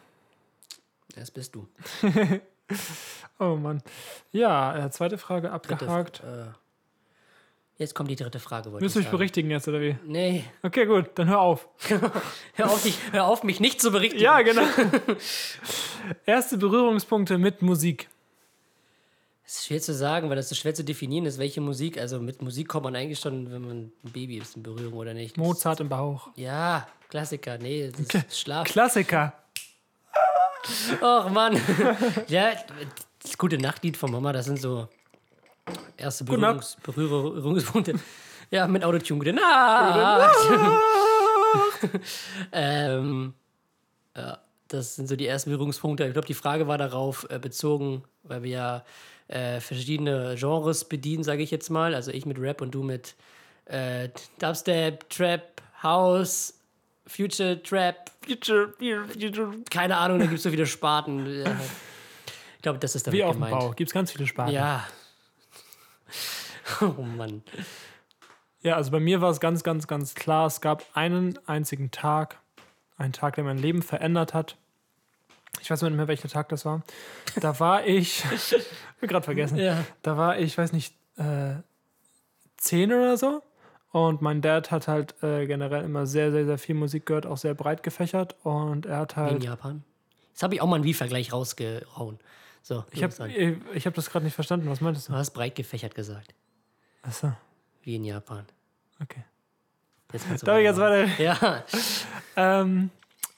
Das bist du. Oh Mann. Ja, äh, zweite Frage Dritte, abgehakt. Äh, jetzt kommt die dritte Frage. Willst du ich mich sagen. berichtigen jetzt, oder wie? Nee, Okay, gut, dann hör auf. hör auf, dich, hör auf, mich nicht zu berichtigen. Ja, genau. Erste Berührungspunkte mit Musik. Es ist schwer zu sagen, weil das so schwer zu definieren ist, welche Musik. Also mit Musik kommt man eigentlich schon, wenn man ein Baby ist, in Berührung oder nicht. Mozart im Bauch. Ja, Klassiker. Nee, das ist Schlaf. Klassiker. Och Mann. ja, das gute Nachtlied von Mama, das sind so erste Gute Berührungs Berührungspunkte. Ja, mit Autotune. Gute Nacht. ähm, ja, das sind so die ersten Berührungspunkte. Ich glaube, die Frage war darauf äh, bezogen, weil wir ja äh, verschiedene Genres bedienen, sage ich jetzt mal. Also ich mit Rap und du mit äh, Dubstep, Trap, House, Future Trap, Future, Future, keine Ahnung, da gibt es so viele Sparten. Ich glaube, das ist damit Wie auf dem gemeint. Bau. Gibt es ganz viele Sparten. Ja. Oh Mann. Ja, also bei mir war es ganz, ganz, ganz klar. Es gab einen einzigen Tag, einen Tag, der mein Leben verändert hat. Ich weiß nicht mehr, welcher Tag das war. Da war ich, hab gerade vergessen. Ja. Da war ich, weiß nicht, äh, zehn oder so. Und mein Dad hat halt äh, generell immer sehr, sehr, sehr viel Musik gehört, auch sehr breit gefächert. Und er hat In halt. Japan. Jetzt habe ich auch mal einen Wie-Vergleich rausgehauen. So, Ich habe ich, ich hab das gerade nicht verstanden. Was meintest Du du? hast breit gefächert gesagt. Achso, Wie in Japan. okay. Jetzt kannst du Darf ich jetzt weiter? Ja. Ähm,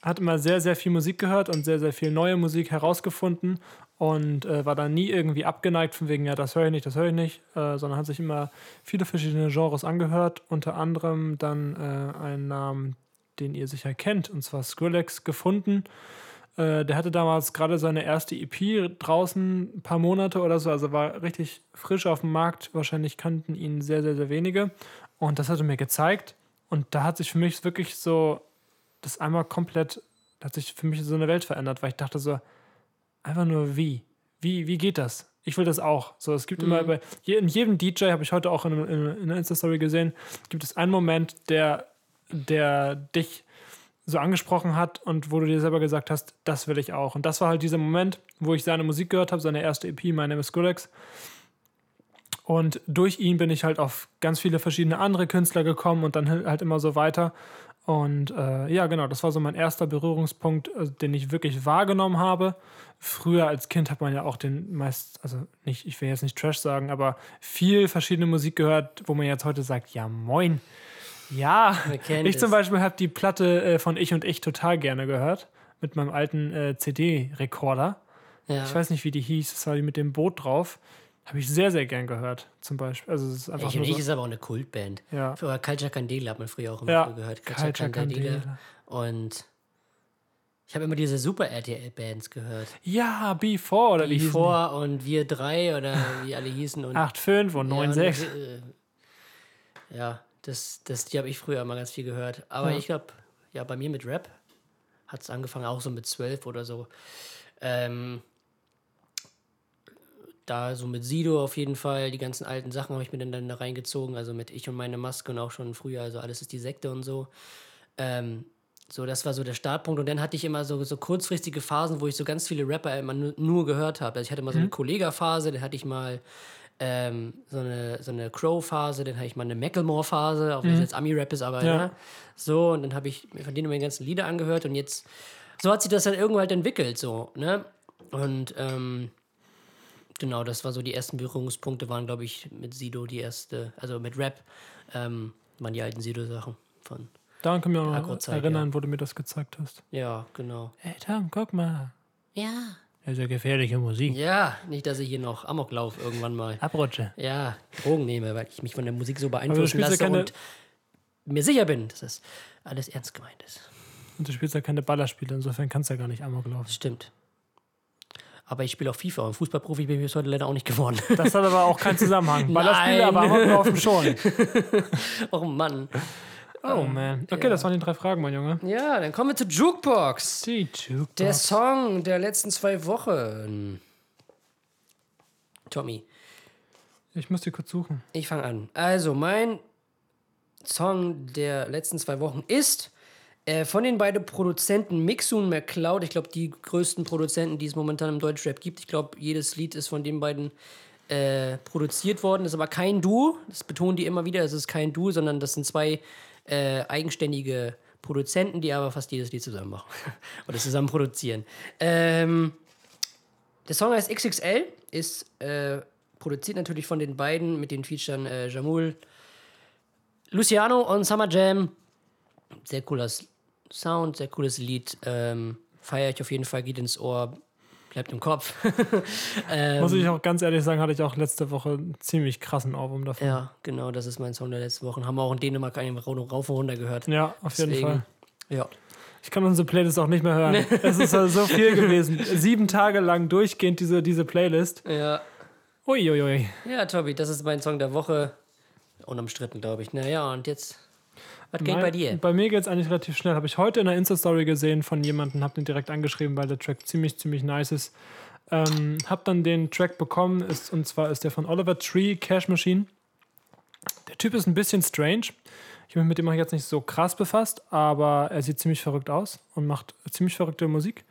hat immer sehr, sehr viel Musik gehört und sehr, sehr viel neue Musik herausgefunden und äh, war da nie irgendwie abgeneigt von wegen, ja, das höre ich nicht, das höre ich nicht, äh, sondern hat sich immer viele verschiedene Genres angehört, unter anderem dann äh, einen Namen, den ihr sicher kennt, und zwar Skrillex gefunden. Äh, der hatte damals gerade seine erste EP draußen, ein paar Monate oder so, also war richtig frisch auf dem Markt. Wahrscheinlich kannten ihn sehr, sehr, sehr wenige. Und das hat er mir gezeigt. Und da hat sich für mich wirklich so das einmal komplett, hat sich für mich so eine Welt verändert, weil ich dachte so, einfach nur wie? Wie, wie geht das? Ich will das auch. So, es gibt immer bei in jedem DJ, habe ich heute auch in, in, in einer Insta-Story gesehen, gibt es einen Moment, der, der dich so angesprochen hat und wo du dir selber gesagt hast, das will ich auch. Und das war halt dieser Moment, wo ich seine Musik gehört habe, seine erste EP, My Name is Skrillex. Und durch ihn bin ich halt auf ganz viele verschiedene andere Künstler gekommen und dann halt immer so weiter. Und äh, ja, genau, das war so mein erster Berührungspunkt, äh, den ich wirklich wahrgenommen habe. Früher als Kind hat man ja auch den meist, also nicht, ich will jetzt nicht Trash sagen, aber viel verschiedene Musik gehört, wo man jetzt heute sagt, ja moin. Ja, ich zum. Beispiel habe die Platte äh, von Ich und Ich total gerne gehört. Mit meinem alten äh, CD-Rekorder. Ja. Ich weiß nicht, wie die hieß. Es war die mit dem Boot drauf. Habe ich sehr, sehr gern gehört, zum Beispiel. Also es ist einfach nur ich so, ist aber auch eine Kultband. Ja. Oder Culture Candela hat man früher auch immer Ja, gehört. Culture Candela. Und Ich habe immer diese Super RTL-Bands gehört. Ja, B4 oder wie hießen die? B4 und Wir drei oder wie alle hießen. Und, 8,5 und ja, 9,6. und, äh, ja, das, das, die habe ich früher mal ganz viel gehört. Aber Ja. ich glaube, ja, bei mir mit Rap hat es angefangen, auch so mit 12 oder so. Ähm, da so mit Sido auf jeden Fall, die ganzen alten Sachen habe ich mir dann, da reingezogen, also mit Ich und meine Maske und auch schon früher, also alles ist die Sekte und so. Ähm, so, das war so der Startpunkt. Und dann hatte ich immer so, so kurzfristige Phasen, wo ich so ganz viele Rapper immer nur, nur gehört habe. Also ich hatte mal so eine Kollega-Phase, dann hatte ich mal ähm, so eine, so eine Crow-Phase, dann hatte ich mal eine Macklemore-Phase, auch wenn es jetzt Ami-Rap ist, aber Ja. ne? so. Und dann habe ich mir von denen die ganzen Lieder angehört und jetzt, so hat sich das dann irgendwann halt entwickelt, so, ne? Und ähm, genau, das war so die ersten Berührungspunkte, waren, glaube ich, mit Sido die erste, also mit Rap, ähm, waren die alten Sido-Sachen von. Daran kann ich mich auch noch erinnern, wo du mir das gezeigt hast. Ja, genau. Hey Tom, guck mal. Ja. Das ist ja gefährliche Musik. Ja, nicht, dass ich hier noch Amoklauf irgendwann mal. Abrutsche. Ja, Drogen nehme, weil ich mich von der Musik so beeinflussen ja lasse keine- und mir sicher bin, dass das alles ernst gemeint ist. Und du spielst ja keine Ballerspiele, insofern kannst du ja gar nicht Amok laufen. Stimmt. Aber ich spiele auch FIFA und Fußballprofi bin ich bis heute leider auch nicht geworden. Das hat aber auch keinen Zusammenhang. Ballerspiele, aber laufen schon. oh Mann. Oh man. Okay, das waren die drei Fragen, mein Junge. Ja, dann kommen wir zu Jukebox. Die Jukebox. Der Song der letzten zwei Wochen. Tommy, Ich muss die kurz suchen. ich fange an. Also, mein Song der letzten zwei Wochen ist äh, von den beiden Produzenten Mixu und McCloud. Ich glaube, die größten Produzenten, die es momentan im Deutschrap gibt. Ich glaube, jedes Lied ist von den beiden äh, produziert worden. Ist aber kein Duo. Das betonen die immer wieder. Es ist kein Duo, sondern das sind zwei äh, eigenständige Produzenten, die aber fast jedes Lied zusammen machen. Oder zusammen produzieren. Ähm, der Song heißt XXL, ist äh, produziert natürlich von den beiden mit den Featuren äh, Jamul, Luciano und Summer Jam. Sehr cooler S- Sound, sehr cooles Lied. Ähm, Feiere ich auf jeden Fall, geht ins Ohr, bleibt im Kopf. ähm, Muss ich auch ganz ehrlich sagen, hatte ich auch letzte Woche einen ziemlich krassen Ohrwurm davon. ja, genau, das ist mein Song der letzten Wochen. Haben wir auch in Dänemark einen Rauf und runter gehört. Ja, auf jeden Deswegen, Fall. Ja. Ich kann unsere Playlist auch nicht mehr hören. es ist halt so viel gewesen. Sieben Tage lang durchgehend diese, diese Playlist. Ja. Uiuiui. Ja, Tobi, das ist mein Song der Woche. Unumstritten, glaube ich. Naja, und jetzt, was geht bei dir? Bei mir geht es eigentlich relativ schnell. Habe ich heute in einer Insta-Story gesehen von jemandem, habe den direkt angeschrieben, weil der Track ziemlich, ziemlich nice ist. Ähm, habe dann den Track bekommen, ist, und zwar ist der von Oliver Tree, Cash Machine. Der Typ ist ein bisschen strange. Ich mich mit dem auch jetzt nicht so krass befasst, aber er sieht ziemlich verrückt aus und macht ziemlich verrückte Musik.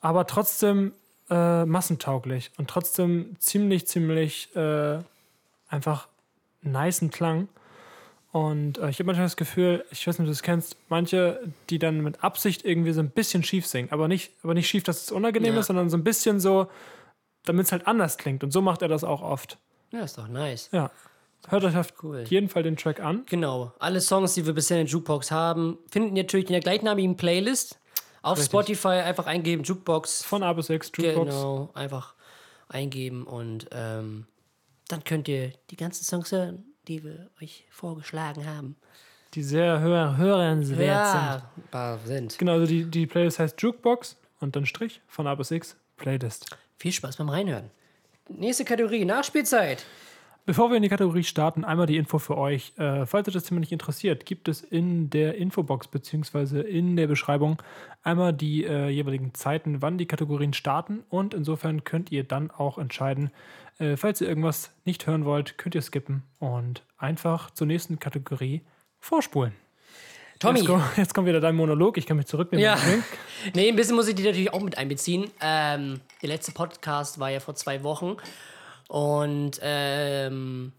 Aber trotzdem äh, massentauglich und trotzdem ziemlich, ziemlich äh, einfach nicen Klang. Und äh, ich habe manchmal das Gefühl, ich weiß nicht, ob du das kennst, manche, die dann mit Absicht irgendwie so ein bisschen schief singen, aber nicht, aber nicht schief, dass es unangenehm Ja. ist, sondern so ein bisschen so, damit es halt anders klingt. Und so macht er das auch oft. Ja, ist doch nice. Ja. Hört euch auf Cool. jeden Fall den Track an. Genau. Alle Songs, die wir bisher in der Jukebox haben, finden ihr natürlich in der gleichnamigen Playlist. Auf Richtig. Spotify einfach eingeben, Jukebox. Von A bis X, Jukebox. Genau, einfach eingeben und ähm, dann könnt ihr die ganzen Songs hören, die wir euch vorgeschlagen haben. Die sehr hör hörenswert sind. Ja, sind. Genau, also die, die Playlist heißt Jukebox und dann Strich von A bis X, Playlist. Viel Spaß beim Reinhören. Nächste Kategorie, Nachspielzeit. Bevor wir in die Kategorie starten, einmal die Info für euch. Äh, falls euch das Thema nicht interessiert, gibt es in der Infobox bzw. in der Beschreibung einmal die äh, jeweiligen Zeiten, wann die Kategorien starten. Und insofern könnt ihr dann auch entscheiden, äh, falls ihr irgendwas nicht hören wollt, könnt ihr skippen und einfach zur nächsten Kategorie vorspulen. Tommy. Jetzt, kommt- jetzt kommt wieder dein Monolog. Ich kann mich zurücknehmen. Ja. Nee, ein bisschen muss ich die natürlich auch mit einbeziehen. Ähm, der letzte Podcast war ja vor zwei Wochen. Und ähm,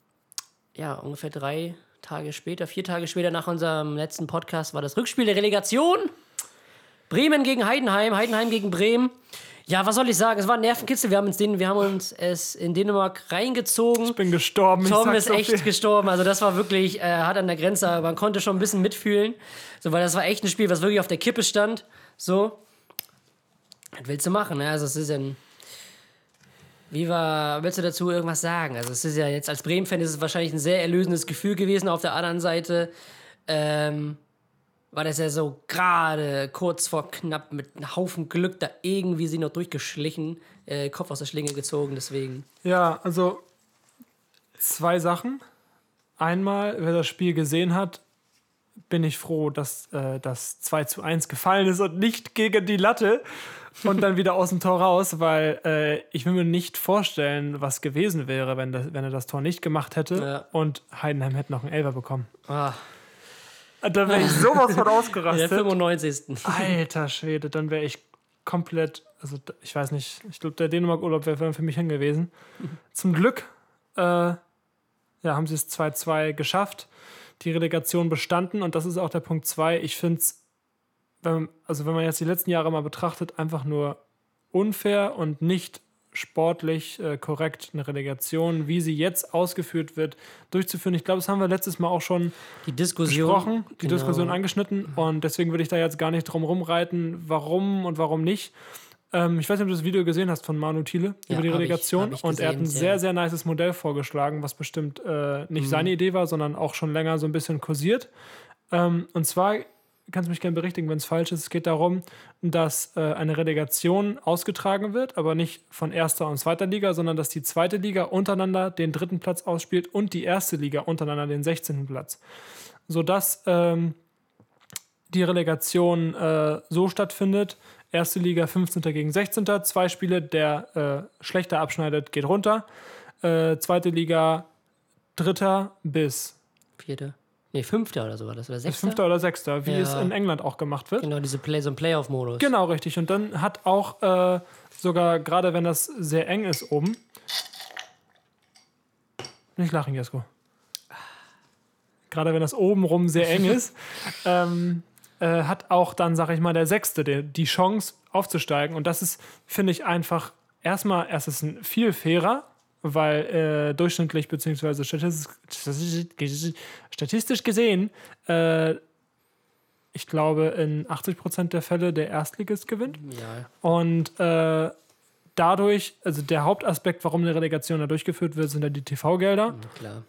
ja, ungefähr drei Tage später, vier Tage später nach unserem letzten Podcast war das Rückspiel der Relegation. Bremen gegen Heidenheim, Heidenheim gegen Bremen. Ja, was soll ich sagen? Es war ein Nervenkitzel. Wir haben, uns den, wir haben uns es in Dänemark reingezogen. Ich bin gestorben. Tom ist echt viel. gestorben. Also das war wirklich äh, hart an der Grenze, aber man konnte schon ein bisschen mitfühlen. So, weil das war echt ein Spiel, was wirklich auf der Kippe stand. So. Was willst du machen? Ne? Also es ist ein. Wie war, willst du dazu irgendwas sagen? Also es ist ja jetzt als Bremen-Fan ist es wahrscheinlich ein sehr erlösendes Gefühl gewesen. Auf der anderen Seite, ähm, war das ja so gerade kurz vor knapp mit einem Haufen Glück da irgendwie sie noch durchgeschlichen, äh, Kopf aus der Schlinge gezogen, deswegen. Ja, also zwei Sachen. Einmal, wer das Spiel gesehen hat, bin ich froh, dass äh, das 2 zu 1 gefallen ist und nicht gegen die Latte und dann wieder aus dem Tor raus, weil äh, ich will mir nicht vorstellen, was gewesen wäre, wenn, das, wenn er das Tor nicht gemacht hätte Ja. und Heidenheim hätte noch einen Elfer bekommen. Ah, Da wäre ich sowas von in der ausgerastet. 95. Alter Schwede, dann wäre ich komplett, also ich weiß nicht, ich glaube, der Dänemark-Urlaub wäre für mich hingewiesen. Zum Glück äh, ja, haben sie es 2-2 geschafft, die Relegation bestanden und das ist auch der Punkt 2. Ich finde es, also wenn man jetzt die letzten Jahre mal betrachtet, einfach nur unfair und nicht sportlich äh, korrekt eine Relegation, wie sie jetzt ausgeführt wird, durchzuführen. Ich glaube, das haben wir letztes Mal auch schon Die Diskussion. besprochen, die Genau. Diskussion angeschnitten und deswegen würde ich da jetzt gar nicht drum rumreiten, warum und warum nicht. Ähm, ich weiß nicht, ob du das Video gesehen hast von Manu Thiele Ja, über die ich- Relegation hab ich und er hat ein gesehen, sehr, sehr nices Modell vorgeschlagen, was bestimmt äh, nicht Mhm. seine Idee war, sondern auch schon länger so ein bisschen kursiert. Ähm, und zwar, kannst mich gerne berichtigen, wenn es falsch ist, es geht darum, dass äh, eine Relegation ausgetragen wird, aber nicht von erster und zweiter Liga, sondern dass die zweite Liga untereinander den dritten Platz ausspielt und die erste Liga untereinander den 16. Platz. Sodass ähm, die Relegation äh, so stattfindet, erste Liga 15. gegen 16. Zwei Spiele, der äh, schlechter abschneidet, geht runter. Äh, zweite Liga dritter bis Vierte. Nee, fünfter oder so war das. Oder sechster? fünfter oder sechster, wie Ja. es in England auch gemacht wird. Genau, diese Play, so ein Playoff-Modus. Genau, richtig. Und dann hat auch äh, sogar, gerade wenn das sehr eng ist oben. Nicht lachen, Jesko. Gerade wenn das oben rum sehr eng ist, ähm, äh, hat auch dann, sag ich mal, der Sechste die, die Chance aufzusteigen. Und das ist, finde ich, einfach erstmal, erstens ein viel fairer, weil äh, durchschnittlich beziehungsweise statistisch, statistisch gesehen äh, ich glaube, in 80% der Fälle der Erstligist gewinnt. Ja. Und äh, dadurch, also der Hauptaspekt, warum eine Relegation da durchgeführt wird, sind ja die TV-Gelder.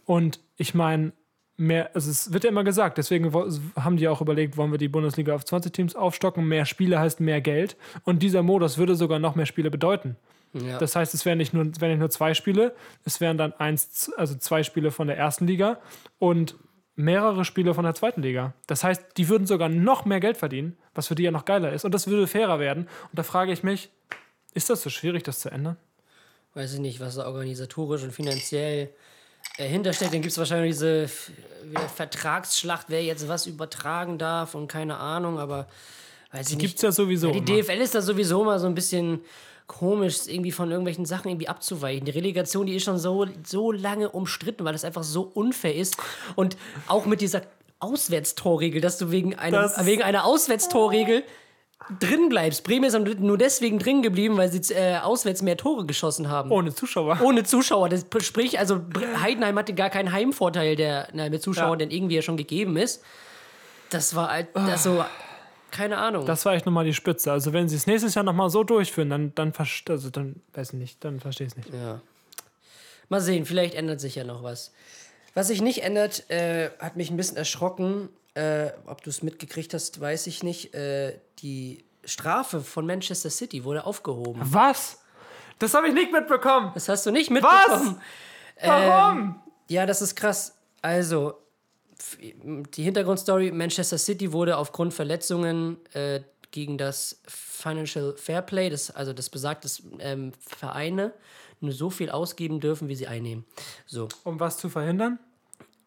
Und ich meine, mehr, also es wird ja immer gesagt, deswegen haben die auch überlegt, wollen wir die Bundesliga auf 20 Teams aufstocken. Mehr Spiele heißt mehr Geld. Und dieser Modus würde sogar noch mehr Spiele bedeuten. Ja. Das heißt, es wären nicht nur, wären nicht nur zwei Spiele, es wären dann eins, also zwei Spiele von der ersten Liga und mehrere Spiele von der zweiten Liga. Das heißt, die würden sogar noch mehr Geld verdienen, was für die ja noch geiler ist. Und das würde fairer werden. Und da frage ich mich, ist das so schwierig, das zu ändern? weiß ich nicht, was da organisatorisch und finanziell äh, hintersteckt. Dann gibt es wahrscheinlich diese wieder Vertragsschlacht, wer jetzt was übertragen darf und keine Ahnung, aber weiß ich Gibt es ja sowieso. Die immer. DFL ist da sowieso mal so ein bisschen komisch, irgendwie von irgendwelchen Sachen irgendwie abzuweichen. Die Relegation, die ist schon so, so lange umstritten, weil das einfach so unfair ist. Und auch mit dieser Auswärtstorregel, dass du wegen, einem, Das wegen einer Auswärtstorregel drin bleibst. Bremen ist nur deswegen drin geblieben, weil sie äh, auswärts mehr Tore geschossen haben. Ohne Zuschauer. Ohne Zuschauer. Das sprich, also Heidenheim hatte gar keinen Heimvorteil, der na, mit Zuschauern, Ja. denn irgendwie ja schon gegeben ist. Das war halt, das so, keine Ahnung. Das war echt nochmal die Spitze. Also wenn sie es nächstes Jahr nochmal so durchführen, dann, dann, also dann weiß ich nicht, dann verstehe ich es nicht. Ja. Mal sehen, vielleicht ändert sich ja noch was. Was sich nicht ändert, äh, hat mich ein bisschen erschrocken. Äh, ob du es mitgekriegt hast, weiß ich nicht. Äh, die Strafe von Manchester City wurde aufgehoben. Was? Das habe ich nicht mitbekommen. Das hast du nicht mitbekommen. Warum? Ja, das ist krass. Also, die Hintergrundstory: Manchester City wurde aufgrund Verletzungen äh, gegen das Financial Fair Play, das, also das besagt, dass ähm, Vereine nur so viel ausgeben dürfen, wie sie einnehmen. So, um was zu verhindern?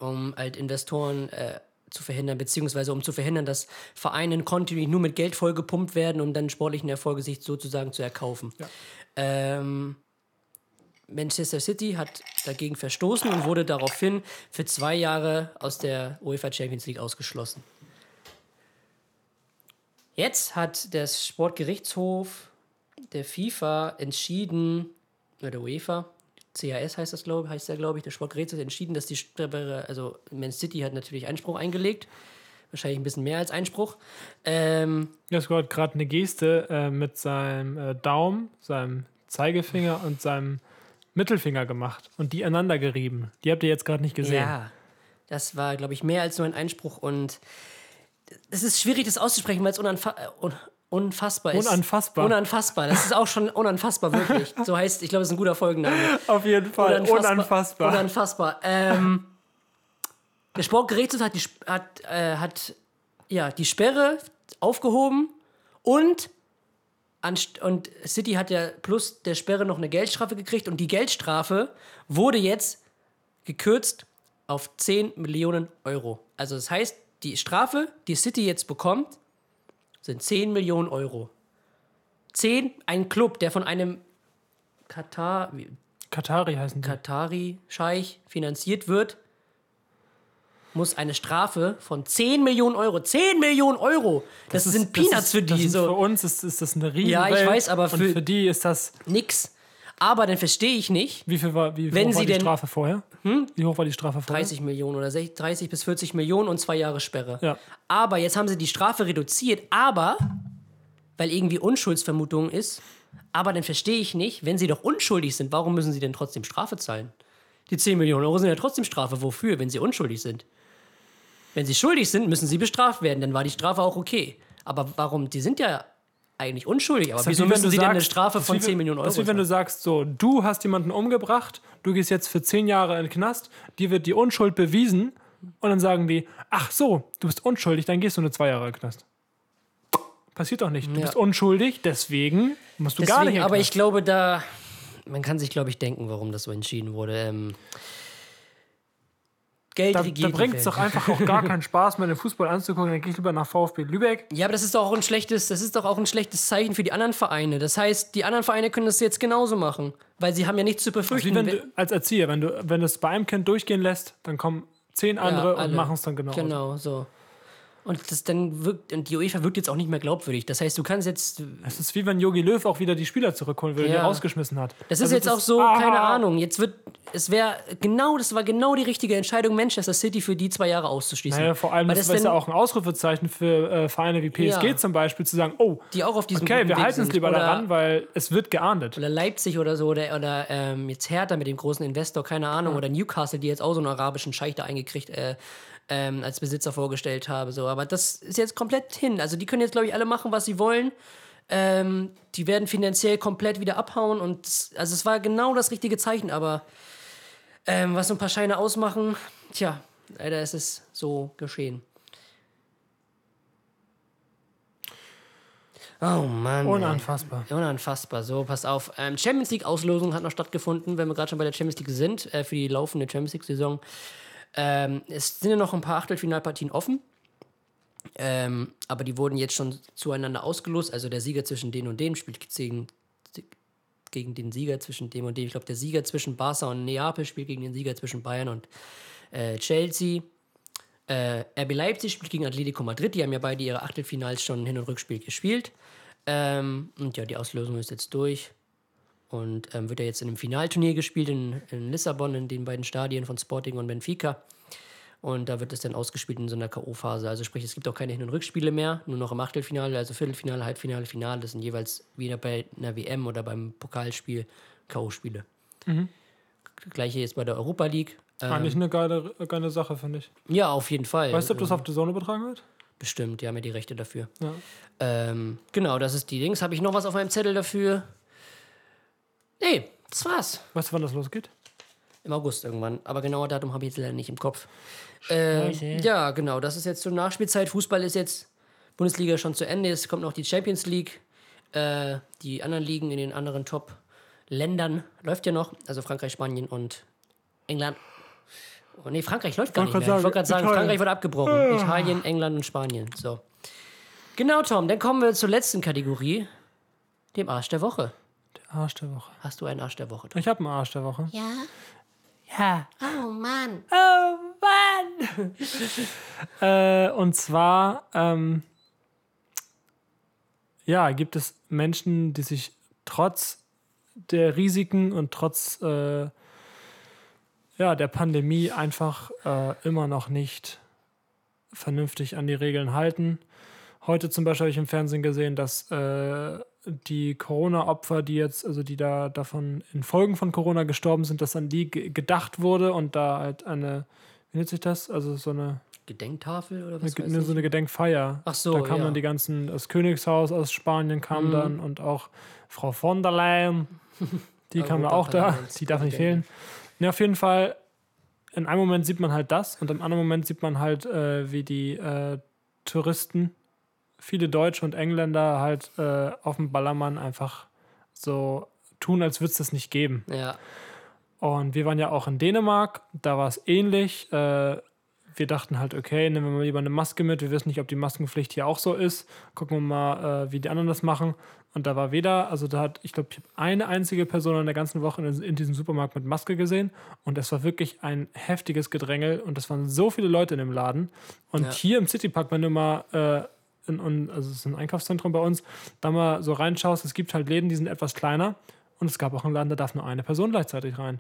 um halt Investoren äh, zu verhindern, beziehungsweise um zu verhindern, dass Vereine kontinuierlich nur mit Geld vollgepumpt werden, um dann sportlichen Erfolge sich sozusagen zu erkaufen. Ähm, Manchester City hat dagegen verstoßen und wurde daraufhin für zwei Jahre aus der UEFA Champions League ausgeschlossen. Jetzt hat der Sportgerichtshof der FIFA entschieden, oder der UEFA, CAS heißt das, glaube heißt der, ich, der Sportgerichtshof hat entschieden, dass die, also Man City hat natürlich Einspruch eingelegt, wahrscheinlich ein bisschen mehr als Einspruch. Ähm, Jetzt hat gerade eine Geste äh, mit seinem äh, Daumen, seinem Zeigefinger und seinem Mittelfinger gemacht und die aneinander gerieben. Die habt ihr jetzt gerade nicht gesehen. Ja, das war, glaube ich, mehr als nur ein Einspruch und es ist schwierig, das auszusprechen, weil es unanfa äh, un unfassbar ist. Unanfassbar. Unanfassbar. Das ist auch schon unanfassbar, wirklich. So heißt, ich glaube, es ist ein guter Folgenname. Auf jeden Fall. Unanfassbar. Unanfassbar. Ähm, der Sportgerichtshof hat die, hat, äh, hat ja, die Sperre aufgehoben und, und City hat ja plus der Sperre noch eine Geldstrafe gekriegt und die Geldstrafe wurde jetzt gekürzt auf 10 Millionen Euro. Also das heißt, die Strafe, die City jetzt bekommt, sind 10 Millionen Euro. 10, ein Club, der von einem Katar, Katari heißen die. Katari-Scheich finanziert wird, muss eine Strafe von 10 Millionen Euro. 10 Millionen Euro! Das, ist- sind das Peanuts ist, für die. Das ist so. Für uns ist, ist das eine riesen Ja, ich weiß, aber für- für die ist das. Nix. Aber dann verstehe ich nicht, Wie viel war, wie Wenn hoch war die denn- Strafe vorher? Wie hoch war die Strafe vorher? 30 Millionen oder 60, 30 bis 40 Millionen und zwei Jahre Sperre. Ja. Aber jetzt haben sie die Strafe reduziert, aber weil irgendwie Unschuldsvermutung ist. Aber dann verstehe ich nicht, wenn sie doch unschuldig sind, warum müssen sie denn trotzdem Strafe zahlen? Die 10 Millionen Euro sind ja trotzdem Strafe. Wofür, wenn sie unschuldig sind? Wenn sie schuldig sind, müssen sie bestraft werden. Dann war die Strafe auch okay. Aber warum? Die sind ja eigentlich unschuldig. Aber ist wieso müssen sie denn eine sagst- Strafe von wie 10 Millionen Euro Das ist wie wenn du sagst, so, du hast jemanden umgebracht, du gehst jetzt für 10 Jahre in den Knast, dir wird die Unschuld bewiesen und dann sagen die, ach so, du bist unschuldig, dann gehst du nur zwei Jahre in den Knast. Passiert doch nicht. Du Ja. bist unschuldig, deswegen musst du gar nicht in Deswegen, den aber Knast. ich glaube, da. Man kann sich, glaube ich, denken, warum das so entschieden wurde. Ähm, Geld Da, da regiert die bringt es doch einfach auch gar keinen Spaß mehr, den Fußball anzugucken. Dann gehe ich lieber nach VfB Lübeck. Ja, aber das ist doch auch ein schlechtes, das ist doch auch ein schlechtes Zeichen für die anderen Vereine. Das heißt, die anderen Vereine können das jetzt genauso machen, weil sie haben ja nichts zu Wie befürchten. Wenn- du als Erzieher, wenn du, wenn du es bei einem Kind durchgehen lässt, dann kommen zehn andere und alle. machen es dann genau. Genau, so. Und das dann wirkt, und die UEFA wirkt jetzt auch nicht mehr glaubwürdig. Das heißt, du kannst jetzt, Es ist wie wenn Yogi Löw auch wieder die Spieler zurückholen will, die er Ja. rausgeschmissen hat. das ist Also jetzt auch so, ah, keine Ahnung. Jetzt wird, es wäre genau, das war genau die richtige Entscheidung, Manchester City für die zwei Jahre auszuschließen. Naja, vor allem Weil das das ist ja auch ein Ausrufezeichen für äh, Vereine wie PSG Ja. zum Beispiel, zu sagen, oh, die auch auf diesem okay, wir Weg halten es lieber Oder- daran, weil es wird geahndet. oder Leipzig oder so oder, oder ähm, jetzt Hertha mit dem großen Investor, keine Ahnung, oder Newcastle, die jetzt auch so einen arabischen Scheich da eingekriegt äh, ähm, als Besitzer vorgestellt habe. So. Aber das ist jetzt komplett hin. Also die können jetzt, glaube ich, alle machen, was sie wollen. Ähm, die werden finanziell komplett wieder abhauen und also es war genau das richtige Zeichen, aber ähm, was so ein paar Scheine ausmachen, tja, leider ist es so geschehen. Oh Mann. ey. Unanfassbar. Unanfassbar. So, pass auf. Ähm, Champions League-Auslosung hat noch stattgefunden, wenn wir gerade schon bei der Champions League sind, äh, für die laufende Champions League-Saison. Ähm, es sind ja noch ein paar Achtelfinalpartien offen. Ähm, aber die wurden jetzt schon zueinander ausgelost. Also der Sieger zwischen den und dem spielt gegen, gegen den Sieger zwischen dem und dem. Ich glaube, der Sieger zwischen Barca und Neapel spielt gegen den Sieger zwischen Bayern und äh, Chelsea. Äh, RB Leipzig spielt gegen Atletico Madrid. Die haben ja beide ihre Achtelfinals schon Hin- und Rückspiel gespielt. Ähm, und ja, die Auslosung ist jetzt durch. Und ähm, wird ja jetzt in einem Finalturnier gespielt in, in Lissabon, in den beiden Stadien von Sporting und Benfica. Und da wird es dann ausgespielt in so einer K.O.-Phase. Also sprich, es gibt auch keine Hin- und Rückspiele mehr, nur noch im Achtelfinale, also Viertelfinale, Halbfinale, Finale. Das sind jeweils wieder bei einer WM oder beim Pokalspiel K.O.-Spiele. Gleiche jetzt bei der Europa League. Ähm, Eigentlich eine geile, geile Sache, finde ich. ja, auf jeden Fall. Weißt du, ob das auf der Sonne übertragen wird? Bestimmt, die haben ja die Rechte dafür. Ja. Ähm, genau, das ist die Dings. Habe ich noch was auf meinem Zettel dafür? Nee, das war's. Weißt du, wann das losgeht? Im August irgendwann. Aber genauer Datum habe ich jetzt leider nicht im Kopf. Äh, ja, genau. Das ist jetzt zur Nachspielzeit. Fußball ist jetzt Bundesliga schon zu Ende. Es kommt noch die Champions League. Äh, die anderen Ligen in den anderen Top-Ländern läuft ja noch. Also Frankreich, Spanien und England. Oh, nee, Frankreich läuft gar Wollte nicht mehr. grad Ich wollte gerade sagen, sagen, Frankreich wird abgebrochen. Italien, England und Spanien. So. Genau, Tom. Dann kommen wir zur letzten Kategorie. Dem Arsch der Woche. Der Arsch der Woche. Hast du einen Arsch der Woche? Ich habe einen Arsch der Woche. Ja? Ja. Oh Mann. Oh Mann! äh, und zwar, ähm, ja, gibt es Menschen, die sich trotz der Risiken und trotz äh, ja, der Pandemie einfach äh, immer noch nicht vernünftig an die Regeln halten. Heute zum Beispiel habe ich im Fernsehen gesehen, dass äh, die Corona-Opfer, die jetzt, also die da davon in Folgen von Corona gestorben sind, dass an die ge- gedacht wurde und da halt eine wie nennt sich das? Also so eine, Gedenktafel oder was eine, weiß ich? so eine Gedenkfeier. Ach so, Da kamen ja. dann die ganzen, das Königshaus aus Spanien kam Mhm. dann und auch Frau von der Leyen, die kam da auch da. Die darf nicht fehlen. Ne, auf jeden Fall, in einem Moment sieht man halt das und im anderen Moment sieht man halt, äh, wie die äh, Touristen, viele Deutsche und Engländer halt äh, auf dem Ballermann einfach so tun, als würde es das nicht geben. Ja, Und wir waren ja auch in Dänemark, da war es ähnlich. Äh, wir dachten halt, okay, nehmen wir mal lieber eine Maske mit. Wir wissen nicht, ob die Maskenpflicht hier auch so ist. Gucken wir mal, äh, wie die anderen das machen. Und da war weder, also da hat, ich glaube, ich habe eine einzige Person in der ganzen Woche in, in diesem Supermarkt mit Maske gesehen. Und es war wirklich ein heftiges Gedrängel. Und es waren so viele Leute in dem Laden. Und Ja. hier im Citypark, wenn du mal, äh, in, in, also es ist ein Einkaufszentrum bei uns, da mal so reinschaust, es gibt halt Läden, die sind etwas kleiner. Und es gab auch einen Laden, da darf nur eine Person gleichzeitig rein.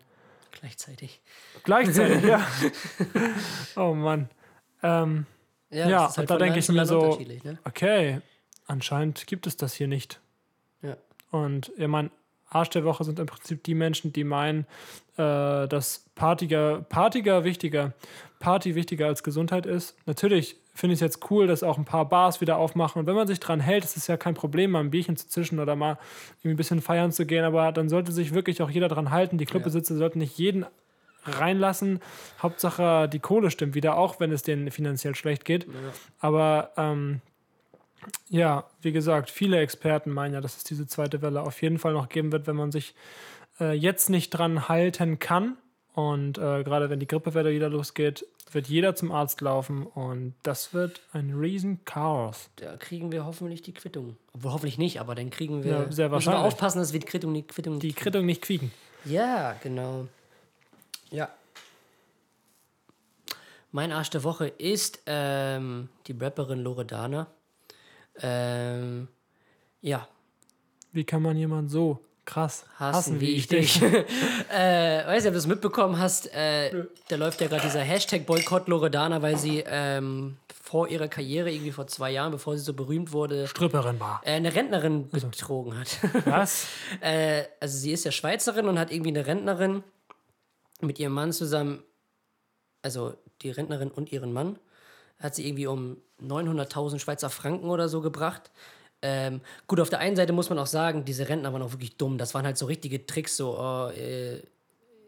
gleichzeitig. Gleichzeitig, ja. Oh Mann. Ähm, Ja, ist halt und da denke ich mir so- Ne? okay, anscheinend gibt es das hier nicht. Ja. Und ich meine, Arsch der Woche sind im Prinzip die Menschen, die meinen, äh, dass Partiger, Partiger wichtiger, Party wichtiger als Gesundheit ist. Natürlich finde ich es jetzt cool, dass auch ein paar Bars wieder aufmachen. Und wenn man sich dran hält, ist es ja kein Problem, mal ein Bierchen zu zischen oder mal irgendwie ein bisschen feiern zu gehen. Aber dann sollte sich wirklich auch jeder dran halten. Die Clubbesitzer sollten nicht jeden reinlassen. Hauptsache, die Kohle stimmt wieder, auch wenn es denen finanziell schlecht geht. Aber ähm, ja, wie gesagt, viele Experten meinen ja, dass es diese zweite Welle auf jeden Fall noch geben wird, wenn man sich äh, jetzt nicht dran halten kann. Und äh, gerade wenn die Grippewelle wieder losgeht, wird jeder zum Arzt laufen und das wird ein riesen Chaos. Da kriegen wir hoffentlich die Quittung. Obwohl hoffentlich nicht, aber dann kriegen wir. Ja, sehr Müssen wir wahrscheinlich. aufpassen, dass wir die Quittung, die Quittung Die nicht Krittung nicht quieken. Ja, genau. Ja. Mein Arsch der Woche ist ähm, die Rapperin Loredana. Ähm, ja, Wie kann man jemanden so krass hassen, wie ich dich. äh, weiß nicht, ob du das mitbekommen hast, äh, da läuft ja gerade dieser Hashtag Boykott Loredana, weil sie ähm, vor ihrer Karriere, irgendwie vor zwei Jahren, bevor sie so berühmt wurde, Stripperin war. äh, eine Rentnerin betrogen hat. Was? Äh, also sie ist ja Schweizerin und hat irgendwie eine Rentnerin mit ihrem Mann zusammen, also die Rentnerin und ihren Mann, hat sie irgendwie um 900.000 Schweizer Franken oder so gebracht. Ähm, gut, auf der einen Seite muss man auch sagen, diese Rentner waren auch wirklich dumm. Das waren halt so richtige Tricks, so, oh, äh,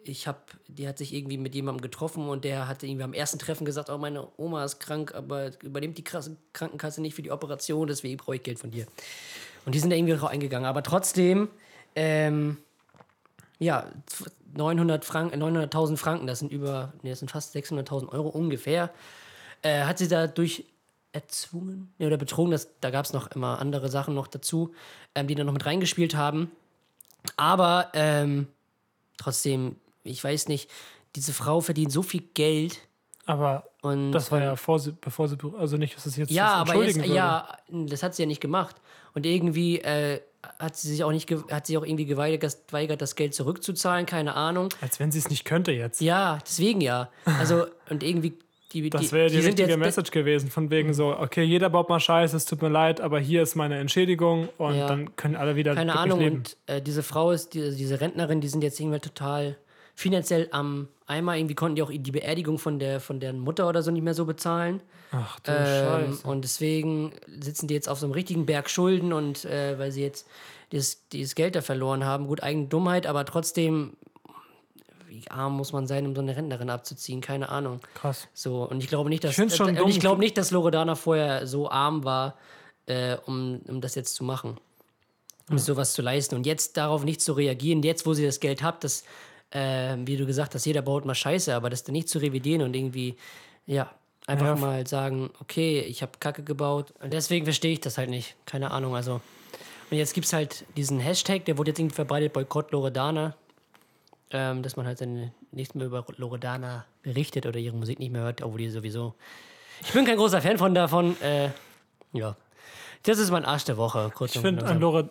ich hab, die hat sich irgendwie mit jemandem getroffen und der hatte irgendwie am ersten Treffen gesagt, oh, meine Oma ist krank, aber übernimmt die Krankenkasse nicht für die Operation, deswegen brauche ich Geld von dir. Und die sind da irgendwie drauf eingegangen. Aber trotzdem, ähm, ja, 900 Franken, 900.000 Franken, das sind über, nee, das sind fast 600.000 Euro ungefähr, äh, hat sie dadurch erzwungen nee, oder betrogen. Das, da gab es noch immer andere Sachen noch dazu, ähm, die da noch mit reingespielt haben. Aber ähm, trotzdem, ich weiß nicht, diese Frau verdient so viel Geld Aber und das war ja vor sie, bevor sie, also nicht, dass es jetzt ja, aber jetzt, würde. ja, das hat sie ja nicht gemacht. Und irgendwie äh, hat sie sich auch nicht, hat sie auch irgendwie geweigert, geweigert, das Geld zurückzuzahlen, keine Ahnung. Als wenn sie es nicht könnte jetzt. Ja, deswegen ja. Also, und irgendwie, die, Das wäre die, die richtige Message gewesen, von wegen so, okay, jeder baut mal Scheiße, es tut mir leid, aber hier ist meine Entschädigung und Ja. dann können alle wieder keine Ahnung. leben. Und äh, diese Frau ist, die, diese Rentnerin, die sind jetzt irgendwie total finanziell am Eimer. Irgendwie konnten die auch die Beerdigung von, der, von deren Mutter oder so nicht mehr so bezahlen. Ach du Ähm, Scheiße. und deswegen sitzen die jetzt auf so einem richtigen Berg Schulden und äh, weil sie jetzt dieses, dieses Geld da verloren haben. Gut, eigene Dummheit, aber trotzdem, wie arm muss man sein, um so eine Rentnerin abzuziehen? Keine Ahnung. Krass. So, und ich glaube nicht, dass Ich schon äh, dumm. ich glaube nicht, dass Loredana vorher so arm war, äh, um, um das jetzt zu machen. Um sowas zu leisten. Und jetzt darauf nicht zu reagieren, jetzt wo sie das Geld hat, dass, äh, wie du gesagt hast, jeder baut mal Scheiße, aber das dann nicht zu revidieren und irgendwie, ja, einfach Ja. mal sagen, okay, ich habe Kacke gebaut. Und deswegen verstehe ich das halt nicht. Keine Ahnung, also. Und jetzt gibt es halt diesen Hashtag, der wurde jetzt irgendwie verbreitet, Boykott Loredana. Ähm, dass man halt dann nichts mehr über Loredana berichtet oder ihre Musik nicht mehr hört, obwohl die sowieso. Ich bin kein großer Fan von davon. Äh, ja. Das ist mein Arsch der Woche. Kurz Ich finde,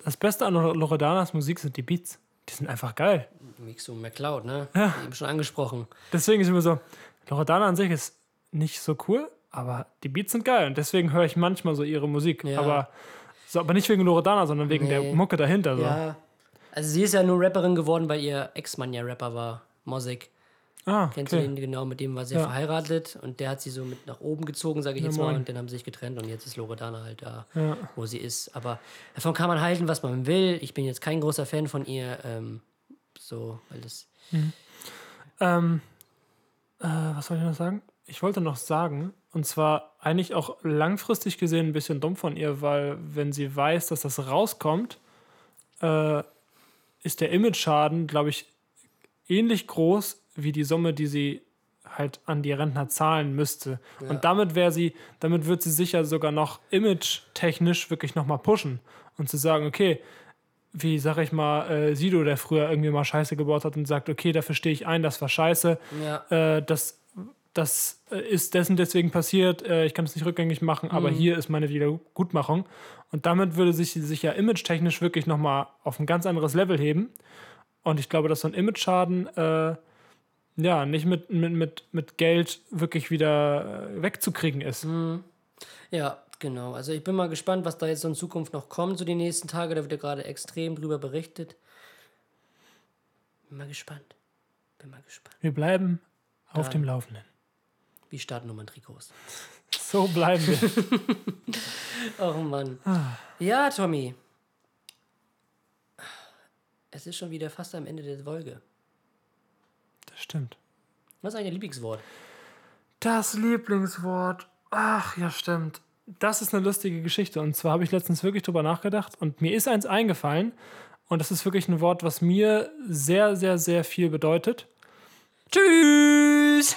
das Beste an Loredanas Musik sind die Beats. Die sind einfach geil. Mixo McCloud, ne? Ja. Eben schon angesprochen. Deswegen ist immer so, Loredana an sich ist nicht so cool, aber die Beats sind geil und deswegen höre ich manchmal so ihre Musik. Ja. Aber, so, aber nicht wegen Loredana, sondern wegen Nee. der Mucke dahinter. So. Ja. Also sie ist ja nur Rapperin geworden, weil ihr Ex-Mann ja Rapper war. Mosik. Ah, Kennst du okay. den genau? Mit dem war sie Ja. verheiratet und der hat sie so mit nach oben gezogen, sage ich Ja, jetzt mal, moin. und dann haben sie sich getrennt und jetzt ist Loredana halt da, Ja. wo sie ist. Aber davon kann man halten, was man will. Ich bin jetzt kein großer Fan von ihr. Ähm, so, weil das. Ähm, äh, was soll ich noch sagen? Ich wollte noch sagen, und zwar eigentlich auch langfristig gesehen ein bisschen dumm von ihr, weil wenn sie weiß, dass das rauskommt, äh, ist der Image-Schaden, glaube ich, ähnlich groß wie die Summe, die sie halt an die Rentner zahlen müsste. Ja. Und damit wäre sie, damit wird sie sicher sogar noch image-technisch wirklich nochmal pushen und zu sagen, okay, wie sag ich mal, äh, Sido, der früher irgendwie mal Scheiße gebaut hat und sagt, okay, dafür stehe ich ein, das war scheiße, Ja, äh, das, das äh, ist dessen deswegen passiert, äh, ich kann es nicht rückgängig machen, aber hier ist meine Wiedergutmachung. Und damit würde sich, sich ja image-technisch wirklich nochmal auf ein ganz anderes Level heben. Und ich glaube, dass so ein Image-Schaden äh, ja nicht mit, mit, mit, mit Geld wirklich wieder äh, wegzukriegen ist. ja, genau. Also ich bin mal gespannt, was da jetzt so in Zukunft noch kommt, so die nächsten Tage. Da wird ja gerade extrem drüber berichtet. Bin mal gespannt. Bin mal gespannt. Wir bleiben auf Dann. dem Laufenden. Wie starten Nummern Trikots? So bleiben wir. Oh Mann. Ah. Ja, Tommy. Es ist schon wieder fast am Ende der Folge. Das stimmt. Was ist eigentlich dein Lieblingswort? Das Lieblingswort. Ach, ja, stimmt. Das ist eine lustige Geschichte. Und zwar habe ich letztens wirklich drüber nachgedacht und mir ist eins eingefallen. Und das ist wirklich ein Wort, was mir sehr, sehr, sehr viel bedeutet. Tschüss!